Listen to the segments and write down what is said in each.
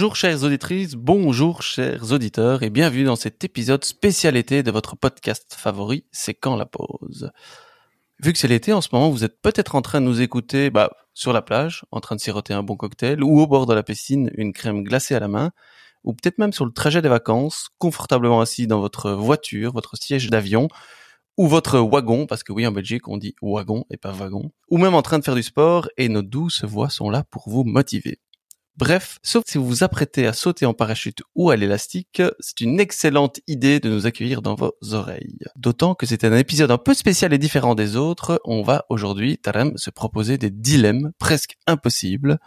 Bonjour chères auditrices, bonjour chers auditeurs et bienvenue dans cet épisode spécial été de votre podcast favori, C'est quand la pause? Vu que c'est l'été, en ce moment, vous êtes peut-être en train de nous écouter bah, sur la plage, en train de siroter un bon cocktail, ou au bord de la piscine, une crème glacée à la main, ou peut-être même sur le trajet des vacances, confortablement assis dans votre voiture, votre siège d'avion, ou votre wagon, parce que oui, en Belgique, on dit wagon et pas wagon, ou même en train de faire du sport, et nos douces voix sont là pour vous motiver. Bref, sauf si vous vous apprêtez à sauter en parachute ou à l'élastique, c'est une excellente idée de nous accueillir dans vos oreilles. D'autant que c'est un épisode un peu spécial et différent des autres, on va aujourd'hui, Tarem, se proposer des dilemmes presque impossibles.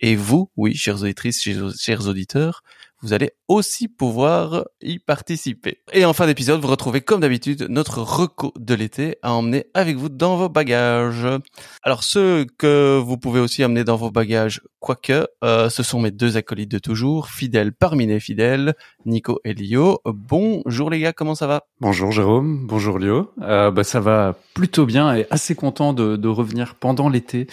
Et vous, oui, chères auditrices, chers auditeurs, vous allez aussi pouvoir y participer. Et en fin d'épisode, vous retrouvez comme d'habitude notre reco de l'été à emmener avec vous dans vos bagages. Alors ceux que vous pouvez aussi emmener dans vos bagages, quoique, euh, ce sont mes deux acolytes de toujours, fidèles parmi les fidèles, Nico et Lio. Bonjour les gars, comment ça va? Bonjour Jérôme, bonjour Lio. Euh, bah, ça va plutôt bien et assez content de, de revenir pendant l'été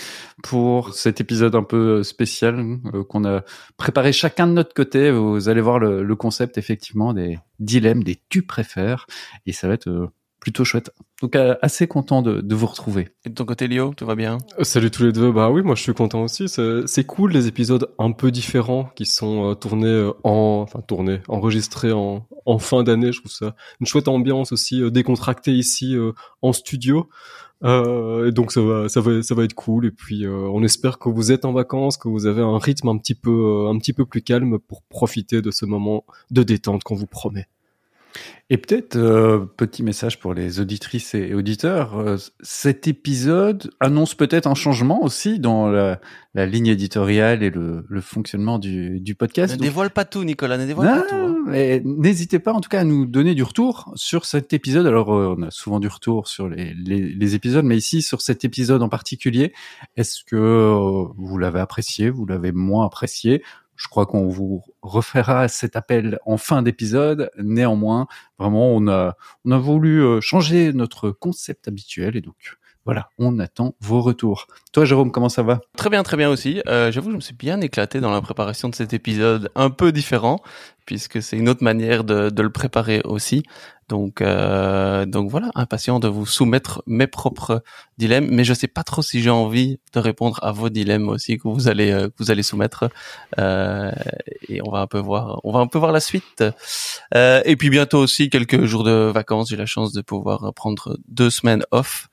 pour cet épisode un peu spécial euh, qu'on a préparé chacun de notre côté vous allez voir le, concept effectivement des dilemmes, des tu préfères, et ça va être euh, plutôt chouette. Donc euh, assez content de, vous retrouver. Et de ton côté Léo, tout va bien? Euh, Salut tous les deux. Bah oui, moi je suis content aussi. C'est cool les épisodes un peu différents qui sont tournés en, enfin tournés, enregistrés en, en fin d'année. Je trouve ça une chouette ambiance aussi décontractée ici en studio. Euh, et donc ça va, ça va, ça va être cool. Et puis euh, on espère que vous êtes en vacances, que vous avez un rythme un petit peu, euh, un petit peu plus calme pour profiter de ce moment de détente qu'on vous promet. Et peut-être, euh, petit message pour les auditrices et auditeurs, euh, cet épisode annonce peut-être un changement aussi dans la, la ligne éditoriale et le, le fonctionnement du, du podcast. Ne dévoile pas tout, Nicolas, ne dévoile pas tout. Hein. N'hésitez pas en tout cas à nous donner du retour sur cet épisode. Alors, euh, on a souvent du retour sur les, les, les, épisodes, mais ici, sur cet épisode en particulier, est-ce que vous l'avez apprécié, vous l'avez moins apprécié? Je crois qu'on vous refera cet appel en fin d'épisode. Néanmoins, vraiment, on a, voulu euh, changer notre concept habituel et donc voilà, on attend vos retours. Toi, Jérôme, comment ça va? Très bien, très bien aussi. Euh, J'avoue, je me suis bien éclaté dans la préparation de cet épisode, un peu différent, puisque c'est une autre manière de, de, le préparer aussi. Donc, euh, donc voilà, impatient de vous soumettre mes propres dilemmes, mais je sais pas trop si j'ai envie de répondre à vos dilemmes aussi que vous allez euh, que vous allez soumettre. Euh, et on va un peu voir, on va un peu voir la suite. Euh, et puis bientôt aussi quelques jours de vacances. J'ai la chance de pouvoir prendre deux semaines off.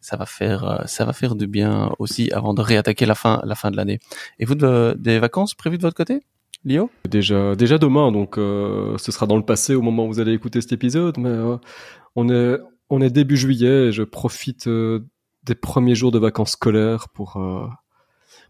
Ça va faire, euh, ça va faire du bien aussi avant de réattaquer la fin, la fin de l'année. Et vous, de, des vacances prévues de votre côté? Lio Déjà, déjà demain, donc euh, ce sera dans le passé au moment où vous allez écouter cet épisode, mais euh, on est on est début juillet et je profite euh, des premiers jours de vacances scolaires pour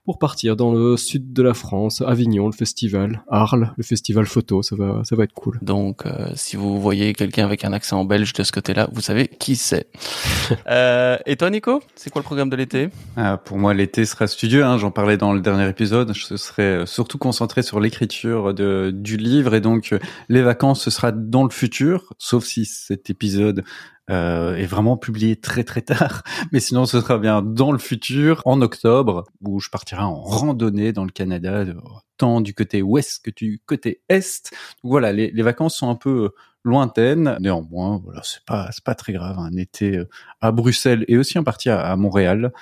pour partir dans le sud de la France, Avignon, le festival, Arles, le festival photo, ça va, ça va être cool. Donc, euh, si vous voyez quelqu'un avec un accent belge de ce côté-là, vous savez qui c'est. euh, et toi, Nico, c'est quoi le programme de l'été? Ah, Pour moi, l'été sera studieux. Hein, J'en parlais dans le dernier épisode. Je serai euh, surtout concentré sur l'écriture de, du livre et donc euh, les vacances, ce sera dans le futur, sauf si cet épisode euh, est vraiment publié très très tard. Mais sinon, ce sera bien dans le futur, en octobre, où je partirai en randonnée dans le Canada, tant du côté ouest que du côté est. Donc voilà, les, vacances sont un peu lointaines. Néanmoins, voilà, c'est pas c'est pas très grave. Un été euh, à Bruxelles et aussi en partie à, Montréal,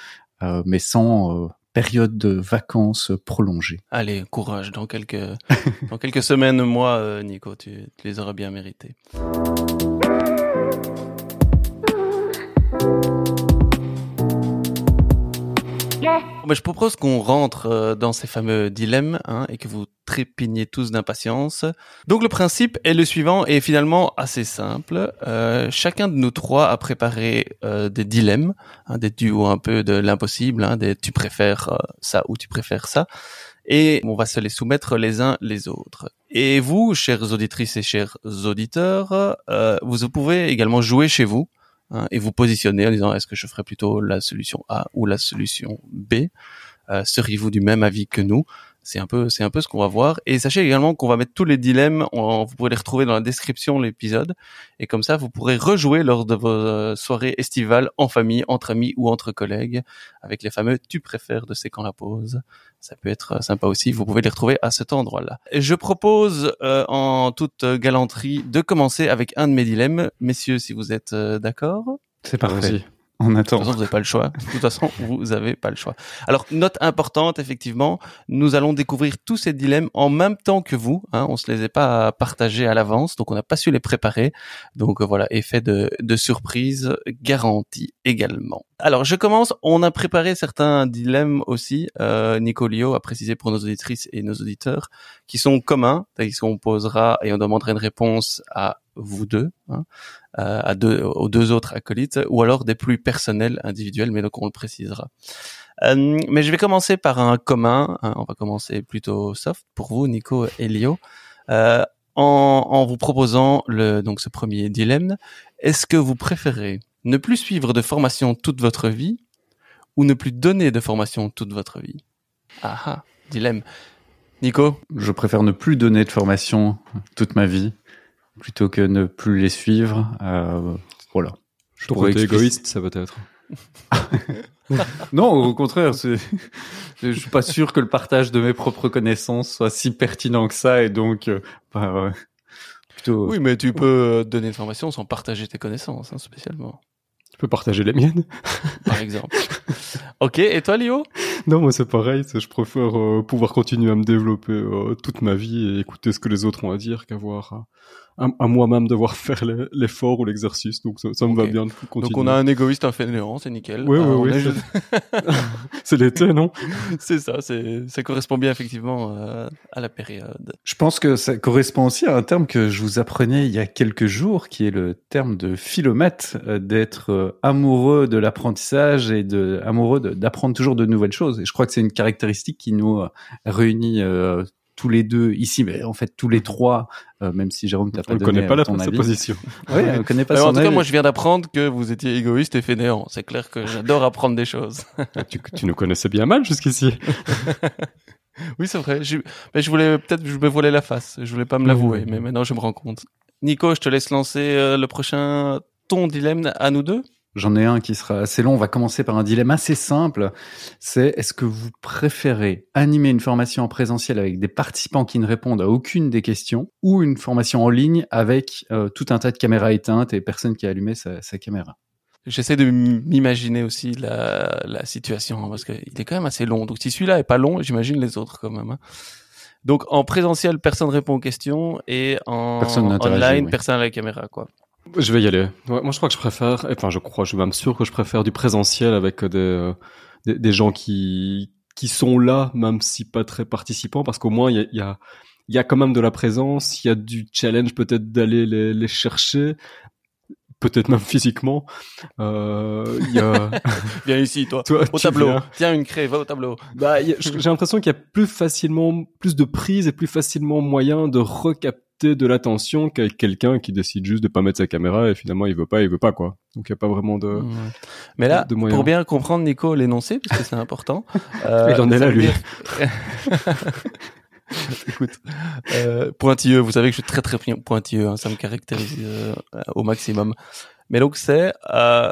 euh, mais sans euh, période de vacances prolongée. Allez, courage. Dans quelques dans quelques semaines, mois, Nico, tu, tu les auras bien mérités. Je propose qu'on rentre euh, dans ces fameux dilemmes hein, et que vous trépignez tous d'impatience. Donc le principe est le suivant et finalement assez simple. Euh, chacun de nous trois a préparé euh, des dilemmes, hein, des duos un peu de l'impossible, hein, des tu préfères ça ou tu préfères ça. Et on va se les soumettre les uns les autres. Et vous, chères auditrices et chers auditeurs, vous pouvez également jouer chez vous Hein, et vous positionnez en disant est-ce que je ferais plutôt la solution A ou la solution B? Euh, Seriez-vous du même avis que nous? C'est un peu, c'est un peu ce qu'on va voir. Et sachez également qu'on va mettre tous les dilemmes. on- vous pourrez les retrouver dans la description de l'épisode. Et comme ça, vous pourrez rejouer lors de vos euh, soirées estivales en famille, entre amis ou entre collègues, avec les fameux tu préfères de C'est quand la pause. Ça peut être euh, sympa aussi. Vous pouvez les retrouver à cet endroit-là. Et je propose, euh, en toute galanterie, de commencer avec un de mes dilemmes. Messieurs, si vous êtes euh, d'accord? C'est parfait. De toute façon, vous n'avez pas le choix. De toute façon, vous n'avez pas le choix. Alors, note importante, effectivement, nous allons découvrir tous ces dilemmes en même temps que vous. Hein, on se les est pas partagés à l'avance, donc on n'a pas su les préparer. Donc euh, voilà, effet de, de surprise garanti également. Alors, je commence. On a préparé certains dilemmes aussi. Euh, Nico Lio a précisé pour nos auditrices et nos auditeurs qui sont communs, qu'on posera et on demandera une réponse à vous deux. Hein euh, à deux, aux deux autres acolytes, ou alors des plus personnels, individuels, mais donc on le précisera. Euh, mais je vais commencer par un commun. hein, on va commencer plutôt soft pour vous, Nico et Lio, euh, en, en vous proposant le donc ce premier dilemme. Est-ce que vous préférez ne plus suivre de formation toute votre vie ou ne plus donner de formation toute votre vie Ah ah, dilemme. Nico, Je préfère ne plus donner de formation toute ma vie plutôt que ne plus les suivre. Euh, voilà. Je expliciter- égoïste, ça peut-être. Non, au contraire, c'est- je suis pas sûr que le partage de mes propres connaissances soit si pertinent que ça, et donc euh, bah, plutôt. oui, mais tu peux euh, donner une formation sans partager tes connaissances, hein, spécialement, Tu peux partager les miennes par exemple. ok, et toi, Lio Non, moi c'est pareil. Je préfère euh, pouvoir continuer à me développer euh, toute ma vie et écouter ce que les autres ont à dire qu'avoir à, à- à moi-même devoir faire le- l'effort ou l'exercice. Donc ça, ça me va bien de continuer. Donc on a un égoïste, un fainéant, c'est nickel. Oui, Ah, oui, oui, juste- c'est l'été, non? C'est ça, c'est ça correspond bien effectivement euh, à la période. Je pense que ça correspond aussi à un terme que je vous apprenais il y a quelques jours, qui est le terme de philomètre, euh, d'être euh, amoureux de l'apprentissage et de amoureux de- d'apprendre toujours de nouvelles choses. Et je crois que c'est une caractéristique qui nous euh, réunit euh, tous les deux ici, mais en fait tous les trois, euh, même si Jérôme t'a pas ne donné connaît pas euh, la ton sa avis. position. Oui, on connaît pas son en tout cas, moi je viens d'apprendre que vous étiez égoïste et fainéant. C'est clair que j'adore apprendre des choses. tu, tu nous connaissais bien mal jusqu'ici. oui, c'est vrai. Je, mais je voulais peut-être je me voilais la face. Je voulais pas me l'avouer, mais maintenant je me rends compte. Nico, je te laisse lancer euh, le prochain ton dilemme à nous deux. J'en ai un qui sera assez long. On va commencer par un dilemme assez simple. C'est est-ce que vous préférez animer une formation en présentiel avec des participants qui ne répondent à aucune des questions ou une formation en ligne avec euh, tout un tas de caméras éteintes et personne qui a allumé sa, sa caméra? J'essaie de m'imaginer aussi la, la situation hein, parce qu'il est quand même assez long. Donc si celui-là est pas long, j'imagine les autres quand même. hein. Donc en présentiel, personne répond aux questions et en Personne online, oui. personne à la caméra quoi. Je vais y aller. Ouais, moi, je crois que je préfère, enfin, je crois, je suis même sûr que je préfère du présentiel avec des, euh, des, des gens qui, qui sont là, même si pas très participants, parce qu'au moins, il y a, il y, a, y a quand même de la présence, il y a du challenge peut-être d'aller les, les chercher, peut-être même physiquement. Euh, y a, Viens ici toi. toi, Au tableau. viens. Tiens une craie, va au tableau. Bah, j'ai l'impression qu'il y a plus facilement, plus de prise et plus facilement moyen de recapter de l'attention qu'avec quelqu'un qui décide juste de pas mettre sa caméra et finalement il veut pas, il veut pas quoi. Donc il y a pas vraiment de. Ouais. Mais là, de pour bien comprendre Nico l'énoncé, parce que c'est important. euh, Il en est ça là, lui. Écoute, euh, pointilleux, vous savez que je suis très très pointilleux, hein, ça me caractérise euh, au maximum. Mais donc c'est euh,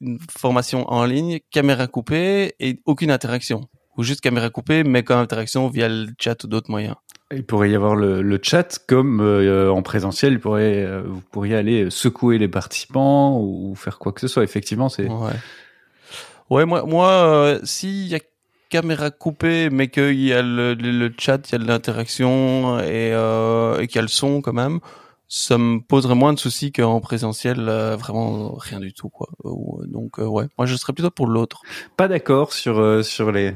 une formation en ligne, caméra coupée et aucune interaction. Ou juste caméra coupée, mais quand interaction via le chat ou d'autres moyens. Il pourrait y avoir le, le chat comme euh, en présentiel. Il pourrait, euh, vous pourriez aller secouer les participants ou faire quoi que ce soit. Effectivement, c'est Ouais. Ouais, moi, moi, euh, s'il y a caméra coupée, mais qu'il y a le, le, le chat, il y a de l'interaction et, euh, et qu'il y a le son quand même, ça me poserait moins de soucis qu'en présentiel, euh, vraiment rien du tout, quoi. Euh, Donc, euh, ouais, moi, je serais plutôt pour l'autre. pas d'accord sur sur les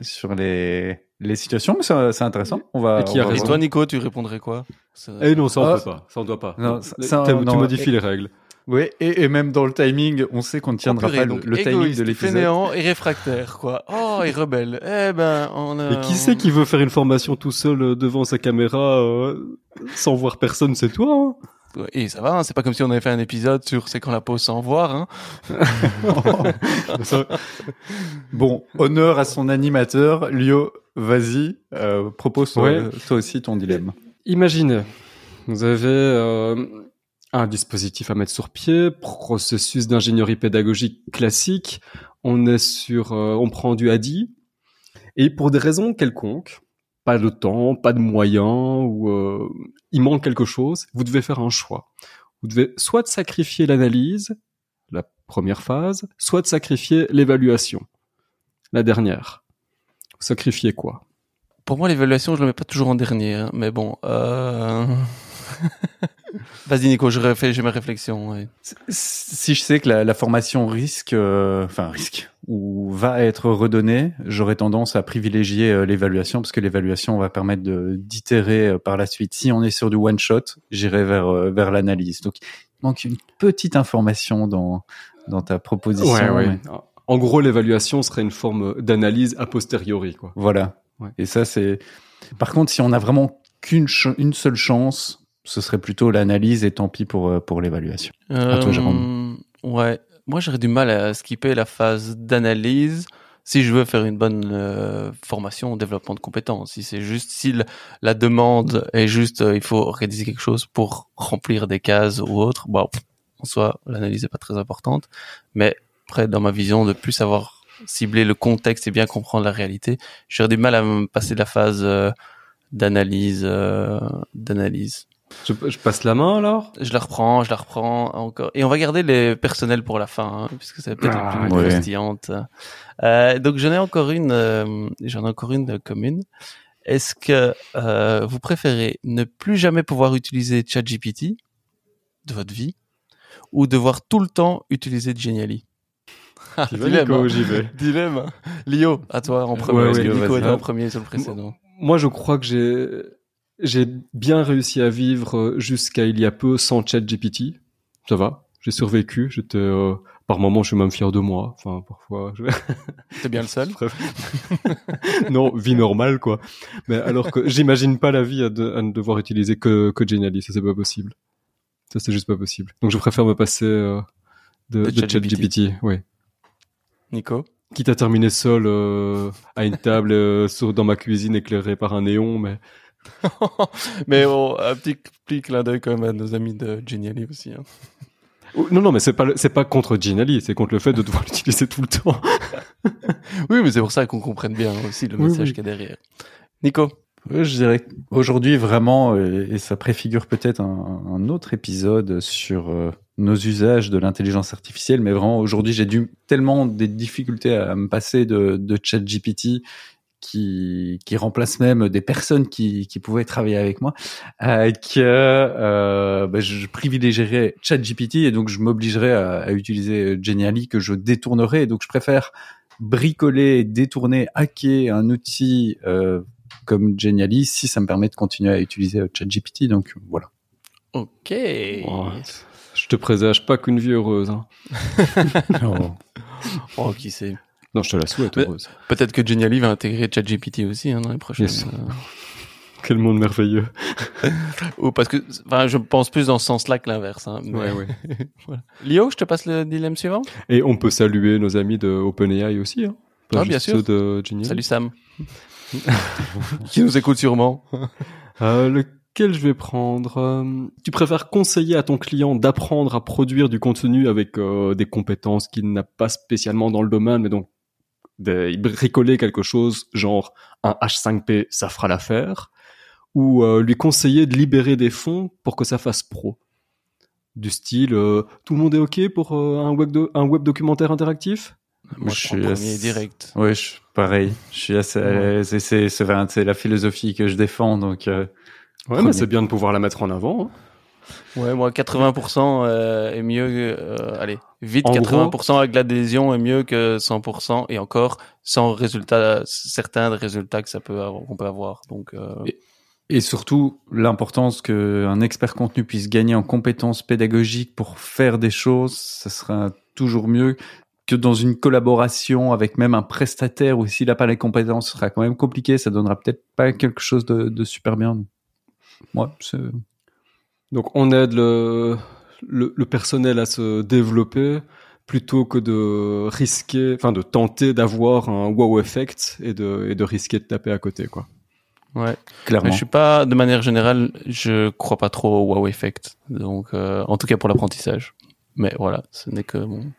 sur les les situations, mais c'est c'est intéressant. On va. Et qui on va Et toi, Nico, tu répondrais quoi? Ça- Eh non, ça on Ah. peut pas. Ça on doit pas. Non, ça- ça, T'as- non, tu modifies et- les règles. Oui, et, et même dans le timing, on sait qu'on ne tiendra Oh, purée, pas le, donc le timing égoïste, de l'épisode. fainéant et réfractaire, quoi. Oh, et rebelle. Eh ben, on a... Et qui c'est qui veut faire une formation tout seul euh, devant sa caméra euh, sans voir personne? C'est toi. Hein Et ça va, hein, c'est pas comme si on avait fait un épisode sur c'est quand la pause sans voir, hein. Bon, honneur à son animateur, Lio. vas-y, euh, propose toi, Ouais. toi aussi ton dilemme. Imaginez, vous avez euh, un dispositif à mettre sur pied, processus d'ingénierie pédagogique classique. On est sur, euh, on prend du ADI et pour des raisons quelconques, pas de temps, pas de moyens ou euh, il manque quelque chose, vous devez faire un choix. Vous devez soit sacrifier l'analyse, la première phase, soit sacrifier l'évaluation, la dernière. Vous sacrifiez quoi? Pour moi, l'évaluation, je le mets pas toujours en dernier, hein, mais bon. Euh... Vas-y, Nico, je refais, j'ai mes réflexions. ouais. Si je sais que la, la formation risque, euh, enfin risque, ou va être redonnée, j'aurais tendance à privilégier euh, l'évaluation parce que l'évaluation va permettre d'itérer euh, par la suite. Si on est sur du one shot, j'irai vers euh, vers l'analyse. Donc il manque une petite information dans dans ta proposition. mais En gros, l'évaluation serait une forme d'analyse a posteriori, quoi. Voilà. Ouais. Et ça c'est. Par contre, si on a vraiment qu'une ch- une seule chance, ce serait plutôt l'analyse et tant pis pour euh, pour l'évaluation. Euh, Ouais. Moi, j'aurais du mal à skipper la phase d'analyse si je veux faire une bonne euh, formation au développement de compétences. Si c'est juste, si la demande est juste, euh, il faut organiser quelque chose pour remplir des cases ou autre, bon, pff, en soi, l'analyse est pas très importante. Mais après, dans ma vision, de plus savoir cibler le contexte et bien comprendre la réalité, j'aurais du mal à me passer de la phase d'analyse, d'analyse. Je, je passe la main alors? Je la reprends, je la reprends encore. Et on va garder les personnels pour la fin, hein, puisque c'est peut-être Ah, la plus ouais. croustillante. Euh, donc j'en ai encore une, euh, j'en ai encore une commune. Est-ce que euh, vous préférez ne plus jamais pouvoir utiliser ChatGPT de votre vie ou devoir tout le temps utiliser Genially Ah, dilemme, hein. vais. Dilemme. Lio, à toi en premier. Ouais, que Lio, Nico vas-y. était en premier sur le précédent. Moi, je crois que j'ai j'ai bien réussi à vivre euh, jusqu'à il y a peu sans ChatGPT. Ça va, j'ai survécu. J'étais euh, par moments, je suis même fier de moi. Enfin, parfois. Je... T'es bien le seul. Bref. non, vie normale quoi. Mais alors que j'imagine pas la vie à, de- à ne devoir utiliser que que Genially, ça c'est pas possible. Ça c'est juste pas possible. Donc je préfère me passer euh, de, De de ChatGPT. Oui. Nico. Quitte à terminer seul euh, à une table dans ma cuisine éclairée par un néon, mais Mais bon, un petit, petit clin d'œil quand même à nos amis de Genially aussi. hein. Oh, non non mais c'est pas c'est pas contre Genially, c'est contre le fait de devoir l'utiliser tout le temps. Oui, mais c'est pour ça qu'on comprenne bien aussi le message oui. qu'il y a derrière. Nico. Je dirais aujourd'hui vraiment, euh, et ça préfigure peut-être un, un autre épisode sur euh, nos usages de l'intelligence artificielle, mais vraiment aujourd'hui j'ai dû tellement des difficultés à me passer de, de ChatGPT qui, qui remplace même des personnes qui, qui pouvaient travailler avec moi, euh, que euh, bah, je privilégierais ChatGPT et donc je m'obligerais à, à utiliser Genially que je détournerais. Et donc je préfère bricoler, détourner, hacker un outil euh, comme Genially si ça me permet de continuer à utiliser euh, ChatGPT. Donc voilà. Ok. Oh, je te présage pas qu'une vie heureuse. Hein. Oh, qui sait. Non, je te la souhaite. Peut-être que Genially va intégrer ChatGPT aussi hein, dans les prochaines. Yes. euh, Quel monde merveilleux. Ou parce que, enfin, je pense plus dans ce sens-là que l'inverse. Hein, mais- Ouais, ouais. voilà. Lio, je te passe le dilemme suivant. Et on peut saluer nos amis de OpenAI aussi. Hein. Ah, bien sûr. ceux de Genially. Salut Sam. qui nous écoute sûrement. Euh, lequel je vais prendre Euh, Tu préfères conseiller à ton client d'apprendre à produire du contenu avec euh, des compétences qu'il n'a pas spécialement dans le domaine, mais donc de bricoler quelque chose genre un H5P, ça fera l'affaire, ou euh, lui conseiller de libérer des fonds pour que ça fasse pro Du style, euh, tout le monde est OK pour euh, un, web do- un web documentaire interactif? Moi, Je je suis assez- direct. Ouais, je, pareil. Je suis assez. Ouais. C'est la philosophie que je défends. Donc euh, Ouais, Premier. mais c'est bien de pouvoir la mettre en avant. hein. Ouais, moi, 80% euh, est mieux. euh, allez, vite, En 80% avec l'adhésion est mieux que 100% et encore sans résultat, certains des résultats que ça peut qu'on peut avoir. Donc, euh, Et- Et surtout, l'importance qu'un expert contenu puisse gagner en compétences pédagogiques pour faire des choses, ça sera toujours mieux que dans une collaboration avec même un prestataire où s'il n'a pas les compétences, ce sera quand même compliqué, ça donnera peut-être pas quelque chose de, de super bien. Moi, c'est... Donc on aide le, le, le personnel à se développer, plutôt que de risquer, enfin de tenter d'avoir un wow effect et de, et de risquer de taper à côté, quoi. Ouais. Clairement. Mais je suis pas, de manière générale, je crois pas trop au wow effect. Donc, euh, en tout cas pour l'apprentissage. Mais voilà, ce n'est que mon,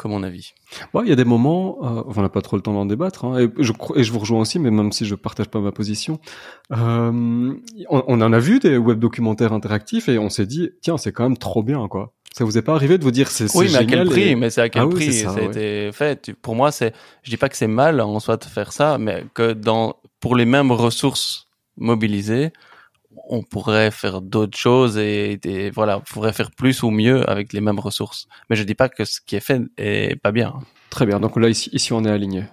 que mon avis. Bon, il y a des moments, euh, on n'a pas trop le temps d'en débattre, hein, et, je, cro- et je vous rejoins aussi, mais même si je partage pas ma position, euh, on, on en a vu des web documentaires interactifs et on s'est dit, tiens, c'est quand même trop bien, quoi. Ça vous est pas arrivé de vous dire, c'est Oui, mais à quel prix? Et- Mais c'est à quel Ah oui, prix? c'est ça, ça a ouais. été fait Pour moi, c'est, je dis pas que c'est mal en soi de faire ça, mais que dans, pour les mêmes ressources mobilisées, on pourrait faire d'autres choses et, et voilà, on pourrait faire plus ou mieux avec les mêmes ressources. Mais je dis pas que ce qui est fait est pas bien. Très bien, donc là, ici, ici on est aligné.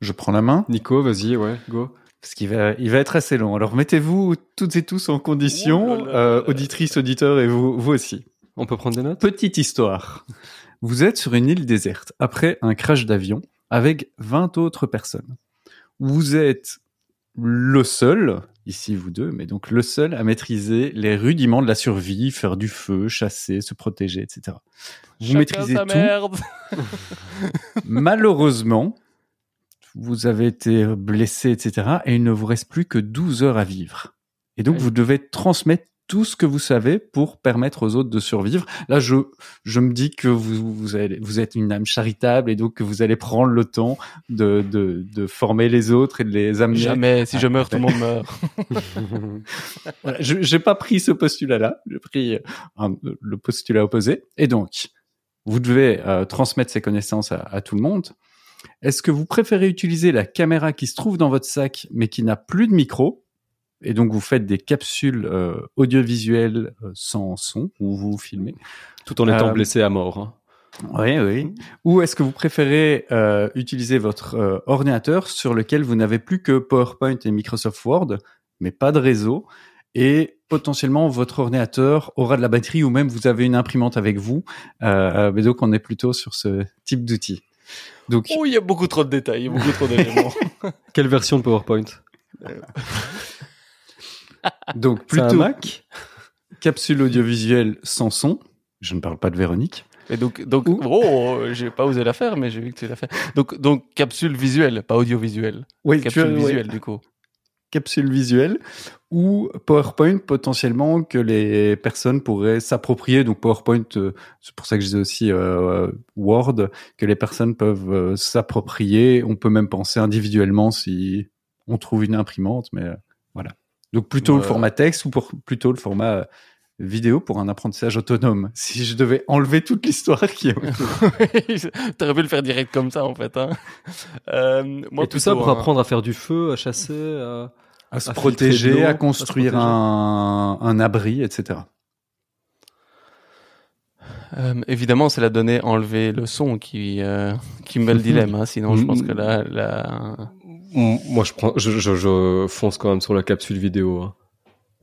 Je prends la main Nico, vas-y, ouais, go. parce qu'il va, il va être assez long. Alors mettez-vous toutes et tous en condition, euh, auditrices, auditeurs et vous, vous aussi. On peut prendre des notes? Petite histoire. Vous êtes sur une île déserte après un crash d'avion avec 20 autres personnes. Vous êtes le seul, ici vous deux, mais donc le seul à maîtriser les rudiments de la survie, faire du feu, chasser, se protéger, etc. Vous Chacun maîtrisez sa tout. merde. Malheureusement, vous avez été blessé, etc. Et il ne vous reste plus que 12 heures à vivre. Et donc, Oui. vous devez transmettre tout ce que vous savez pour permettre aux autres de survivre. Là, je, je me dis que vous, vous, allez, vous êtes une âme charitable et donc que vous allez prendre le temps de, de, de former les autres et de les amener. Jamais. Si je meurs, tout le monde meurt. Voilà, je j'ai pas pris ce postulat-là, j'ai pris euh, un- le postulat opposé. Et donc, vous devez euh, transmettre ces connaissances à, à tout le monde. Est-ce que vous préférez utiliser la caméra qui se trouve dans votre sac mais qui n'a plus de micro et donc vous faites des capsules euh, audiovisuelles euh, sans son où vous vous filmez Tout en étant Euh, blessé à mort. hein. Oui, oui. Ou est-ce que vous préférez euh, utiliser votre euh, ordinateur sur lequel vous n'avez plus que PowerPoint et Microsoft Word, mais pas de réseau, et potentiellement votre ordinateur aura de la batterie ou même vous avez une imprimante avec vous. Euh, mais donc on est plutôt sur ce type d'outil. Donc Oh, il y a beaucoup trop de détails, il y a beaucoup trop d'éléments. Quelle version de PowerPoint? donc plutôt Mac capsule audiovisuelle sans son. Je ne parle pas de Véronique. Et donc, donc, Ou- oh, j'ai pas osé la faire, mais j'ai vu que tu l'as fait. Donc, donc, capsule visuelle, pas audiovisuelle. Oui, Capsule visuelle, du coup. capsule visuelle ou PowerPoint potentiellement que les personnes pourraient s'approprier. Donc PowerPoint, euh, c'est pour ça que je disais aussi euh, Word, que les personnes peuvent euh, s'approprier. On peut même penser individuellement si on trouve une imprimante, mais euh. Donc plutôt le format texte ou pour, plutôt le format euh, vidéo pour un apprentissage autonome? Si je devais enlever toute l'histoire qui est autour. T'aurais pu le faire direct comme ça, en fait. Hein. Euh, moi, Et tout ça pour hein. apprendre à faire du feu, à chasser, à... à se À protéger, à construire protéger. un, un abri, etc. Euh, évidemment, c'est la donnée enlever le son qui, euh, qui me met le dilemme. Hein. Sinon, je pense que là, là... Mm, Moi, je prends, je, je, je fonce quand même sur la capsule vidéo. hein.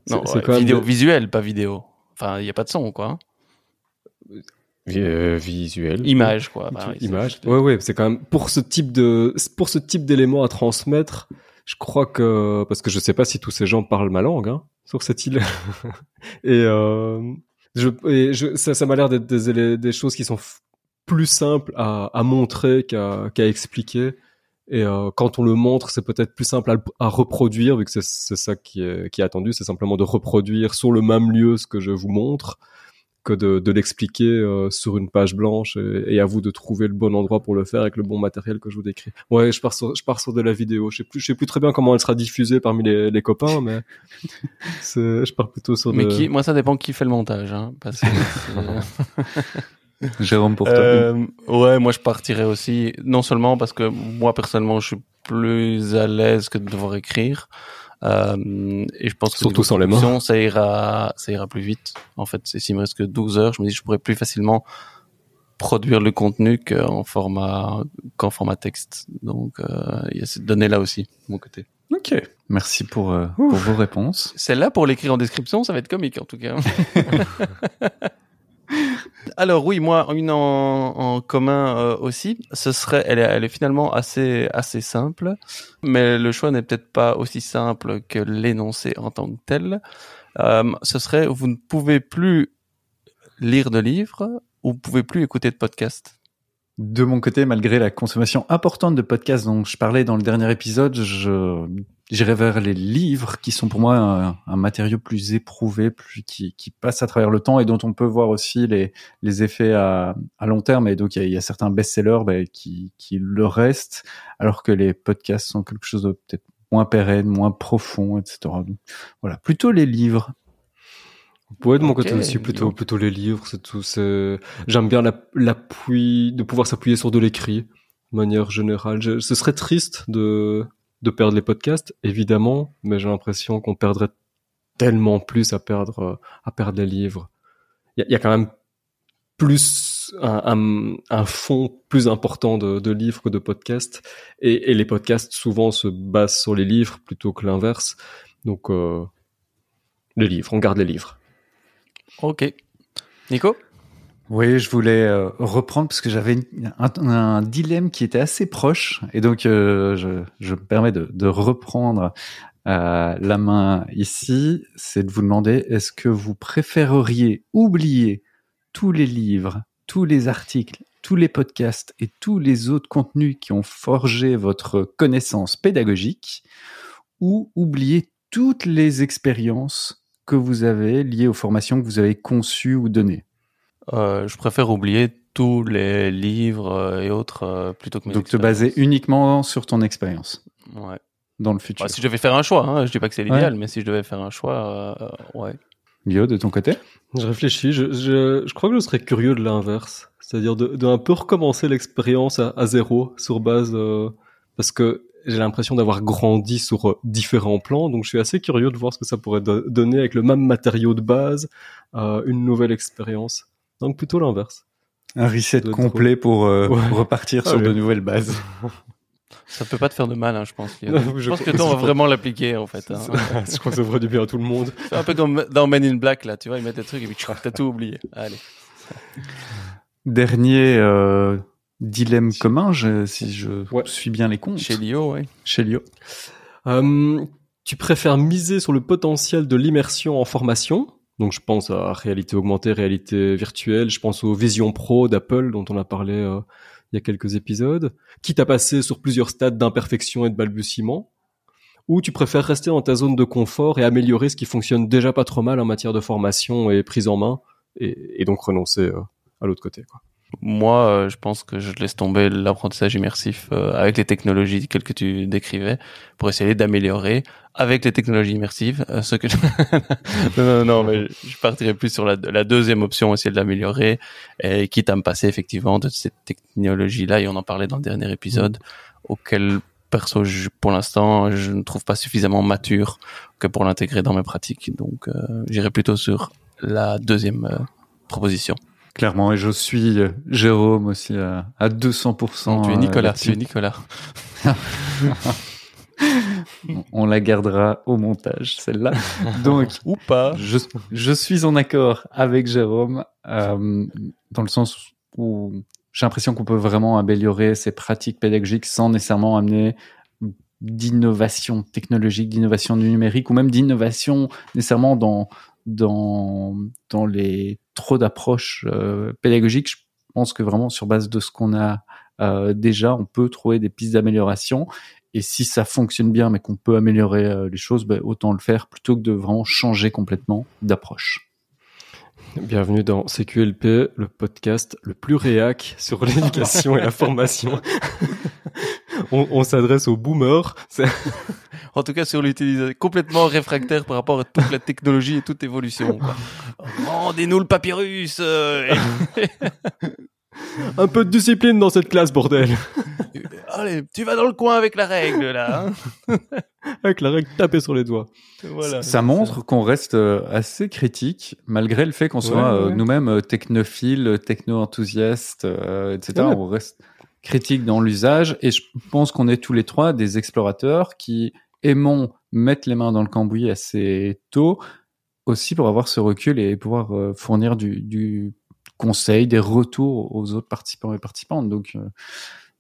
Non, c'est ouais, vidéo, des- visuel, pas vidéo. Enfin, il n'y a pas de son, quoi. Euh, visuel. Image, quoi. Bah, oui, image. Ouais, ouais, c'est quand même pour ce type de pour ce type d'éléments à transmettre. Je crois que parce que je sais pas si tous ces gens parlent ma langue hein, sur cette île. et euh, je, et je ça, ça m'a l'air d'être des, choses qui sont plus simples à, à montrer qu'à qu'à expliquer. Et euh, quand on le montre, c'est peut-être plus simple à, reproduire, vu que c'est ça qui est, qui est attendu, c'est simplement de reproduire sur le même lieu ce que je vous montre que de, de l'expliquer euh, sur une page blanche et, et à vous de trouver le bon endroit pour le faire avec le bon matériel que je vous décris. Ouais, je pars sur, je pars sur de la vidéo. Je sais plus, je sais plus très bien comment elle sera diffusée parmi les, les copains, mais je pars plutôt sur Mais de... qui, moi, ça dépend qui fait le montage. Hein, parce que Jérôme, pour toi. Euh, ouais, moi je partirais aussi, non seulement parce que moi personnellement je suis plus à l'aise que de devoir écrire, euh, et je pense que Surtout sans les mains. ça ira, ça ira plus vite. En fait, c'est- s'il me reste que 12 heures, je me dis que je pourrais plus facilement produire le contenu qu'en format qu'en format texte. Donc euh, il y a cette donnée là aussi de mon côté. Ok. Merci pour, euh, pour vos réponses. Celle-là, pour l'écrire en description, ça va être comique en tout cas. Alors oui, moi, une en, en commun euh, aussi, ce serait, elle est, elle est finalement assez, assez simple, mais le choix n'est peut-être pas aussi simple que l'énoncé en tant que tel. Euh, ce serait, vous ne pouvez plus lire de livres ou vous pouvez plus écouter de podcast. De mon côté, malgré la consommation importante de podcasts dont je parlais dans le dernier épisode, je j'irai vers les livres qui sont pour moi un, un matériau plus éprouvé, plus qui, qui, passe à travers le temps et dont on peut voir aussi les, les effets à, à long terme. Et donc il y a, il y a certains best-sellers bah, qui, qui le restent, alors que les podcasts sont quelque chose de peut-être moins pérenne, moins profond, etc. Donc, voilà, plutôt les livres. Ouais, de mon côté aussi, plutôt, plutôt les livres, c'est tout. C'est, j'aime bien l'appui, de pouvoir s'appuyer sur de l'écrit, de manière générale. Je, ce serait triste de, de perdre les podcasts, évidemment, mais j'ai l'impression qu'on perdrait tellement plus à perdre, à perdre les livres. Il y, y a, quand même plus un, un, un, fond plus important de, de, livres que de podcasts, et, et, les podcasts souvent se basent sur les livres plutôt que l'inverse. Donc, euh, les livres, on garde les livres. Ok. Nico? Oui, je voulais euh, reprendre parce que j'avais un, dilemme qui était assez proche et donc euh, je, me permets de, de reprendre euh, la main ici. C'est de vous demander est-ce que vous préféreriez oublier tous les livres, tous les articles, tous les podcasts et tous les autres contenus qui ont forgé votre connaissance pédagogique ou oublier toutes les expériences que vous avez liées aux formations que vous avez conçues ou données? Euh, Je préfère oublier tous les livres euh, et autres euh, plutôt que mes Donc te baser uniquement sur ton expérience. Ouais. Dans le futur. Bah, si je devais faire un choix, hein, je dis pas que c'est l'idéal, ouais. mais si je devais faire un choix, euh, ouais. Lio, de ton côté? Je réfléchis. Je, je, je, crois que je serais curieux de l'inverse, c'est-à-dire de, de, un peu recommencer l'expérience à, à, zéro sur base parce que j'ai l'impression d'avoir grandi sur différents plans, donc je suis assez curieux de voir ce que ça pourrait do donner avec le même matériau de base, euh, une nouvelle expérience. Donc plutôt l'inverse. Un reset complet trop... pour, euh, ouais. repartir ah, sur oui. de nouvelles bases. Ça peut pas te faire de mal, hein, je pense. Non, je, je, pense que toi, on va vraiment l'appliquer, en fait. Hein. je crois que ça ferait du bien à tout le monde. C'est un peu comme dans Men in Black, là, tu vois, ils mettent des trucs et puis t'as tout oublié. Allez. Dernier euh, dilemme commun, je, si je ouais. suis bien les comptes. Chez Lio, oui. Chez Lio. Euh, tu préfères miser sur le potentiel de l'immersion en formation donc je pense à réalité augmentée, réalité virtuelle, je pense aux Vision Pro d'Apple dont on a parlé euh, il y a quelques épisodes, quitte à passer sur plusieurs stades d'imperfection et de balbutiement, ou tu préfères rester dans ta zone de confort et améliorer ce qui fonctionne déjà pas trop mal en matière de formation et prise en main, et, donc renoncer euh, à l'autre côté. Moi, euh, je pense que je laisse tomber l'apprentissage immersif euh, avec les technologies telles que tu décrivais pour essayer d'améliorer avec les technologies immersives euh, ce que non, non, non, mais je partirais plus sur la, la deuxième option, essayer de l'améliorer et quitte à me passer effectivement de cette technologie-là et on en parlait dans le dernier épisode auquel perso, je, pour l'instant, je ne trouve pas suffisamment mature que pour l'intégrer dans mes pratiques. Donc, euh, j'irai plutôt sur la deuxième euh, proposition. Clairement, et je suis Jérôme aussi à, à 200%. Non, tu es Nicolas, tu es Nicolas. On la gardera au montage, celle-là. Donc, ou pas. Je, je, suis en accord avec Jérôme, euh, dans le sens où j'ai l'impression qu'on peut vraiment améliorer ses pratiques pédagogiques sans nécessairement amener d'innovation technologique, d'innovation numérique ou même d'innovation nécessairement dans dans dans les trop d'approches euh, pédagogiques. Je pense que vraiment sur base de ce qu'on a euh, déjà, on peut trouver des pistes d'amélioration. Et si ça fonctionne bien, mais qu'on peut améliorer euh, les choses, ben, autant le faire plutôt que de vraiment changer complètement d'approche. Bienvenue dans CQLP, le podcast le plus réac sur l'éducation et la formation. on, on s'adresse aux boomers. en tout cas sur l'utilisation complètement réfractaire par rapport à toute la technologie et toute évolution. Rendez-nous le papyrus. Euh, Un peu de discipline dans cette classe, bordel. Allez, tu vas dans le coin avec la règle, là. Hein avec la règle tapée sur les doigts. Voilà, ça montre qu'on reste euh, assez critique, malgré le fait qu'on soit ouais, ouais. nous-mêmes euh, technophiles, techno-enthousiastes, euh, etc. Ouais. On reste critique dans l'usage, et je pense qu'on est tous les trois des explorateurs qui aimons mettre les mains dans le cambouis assez tôt, aussi pour avoir ce recul et pouvoir euh, fournir du, du conseil, des retours aux autres participants et participantes. Donc euh,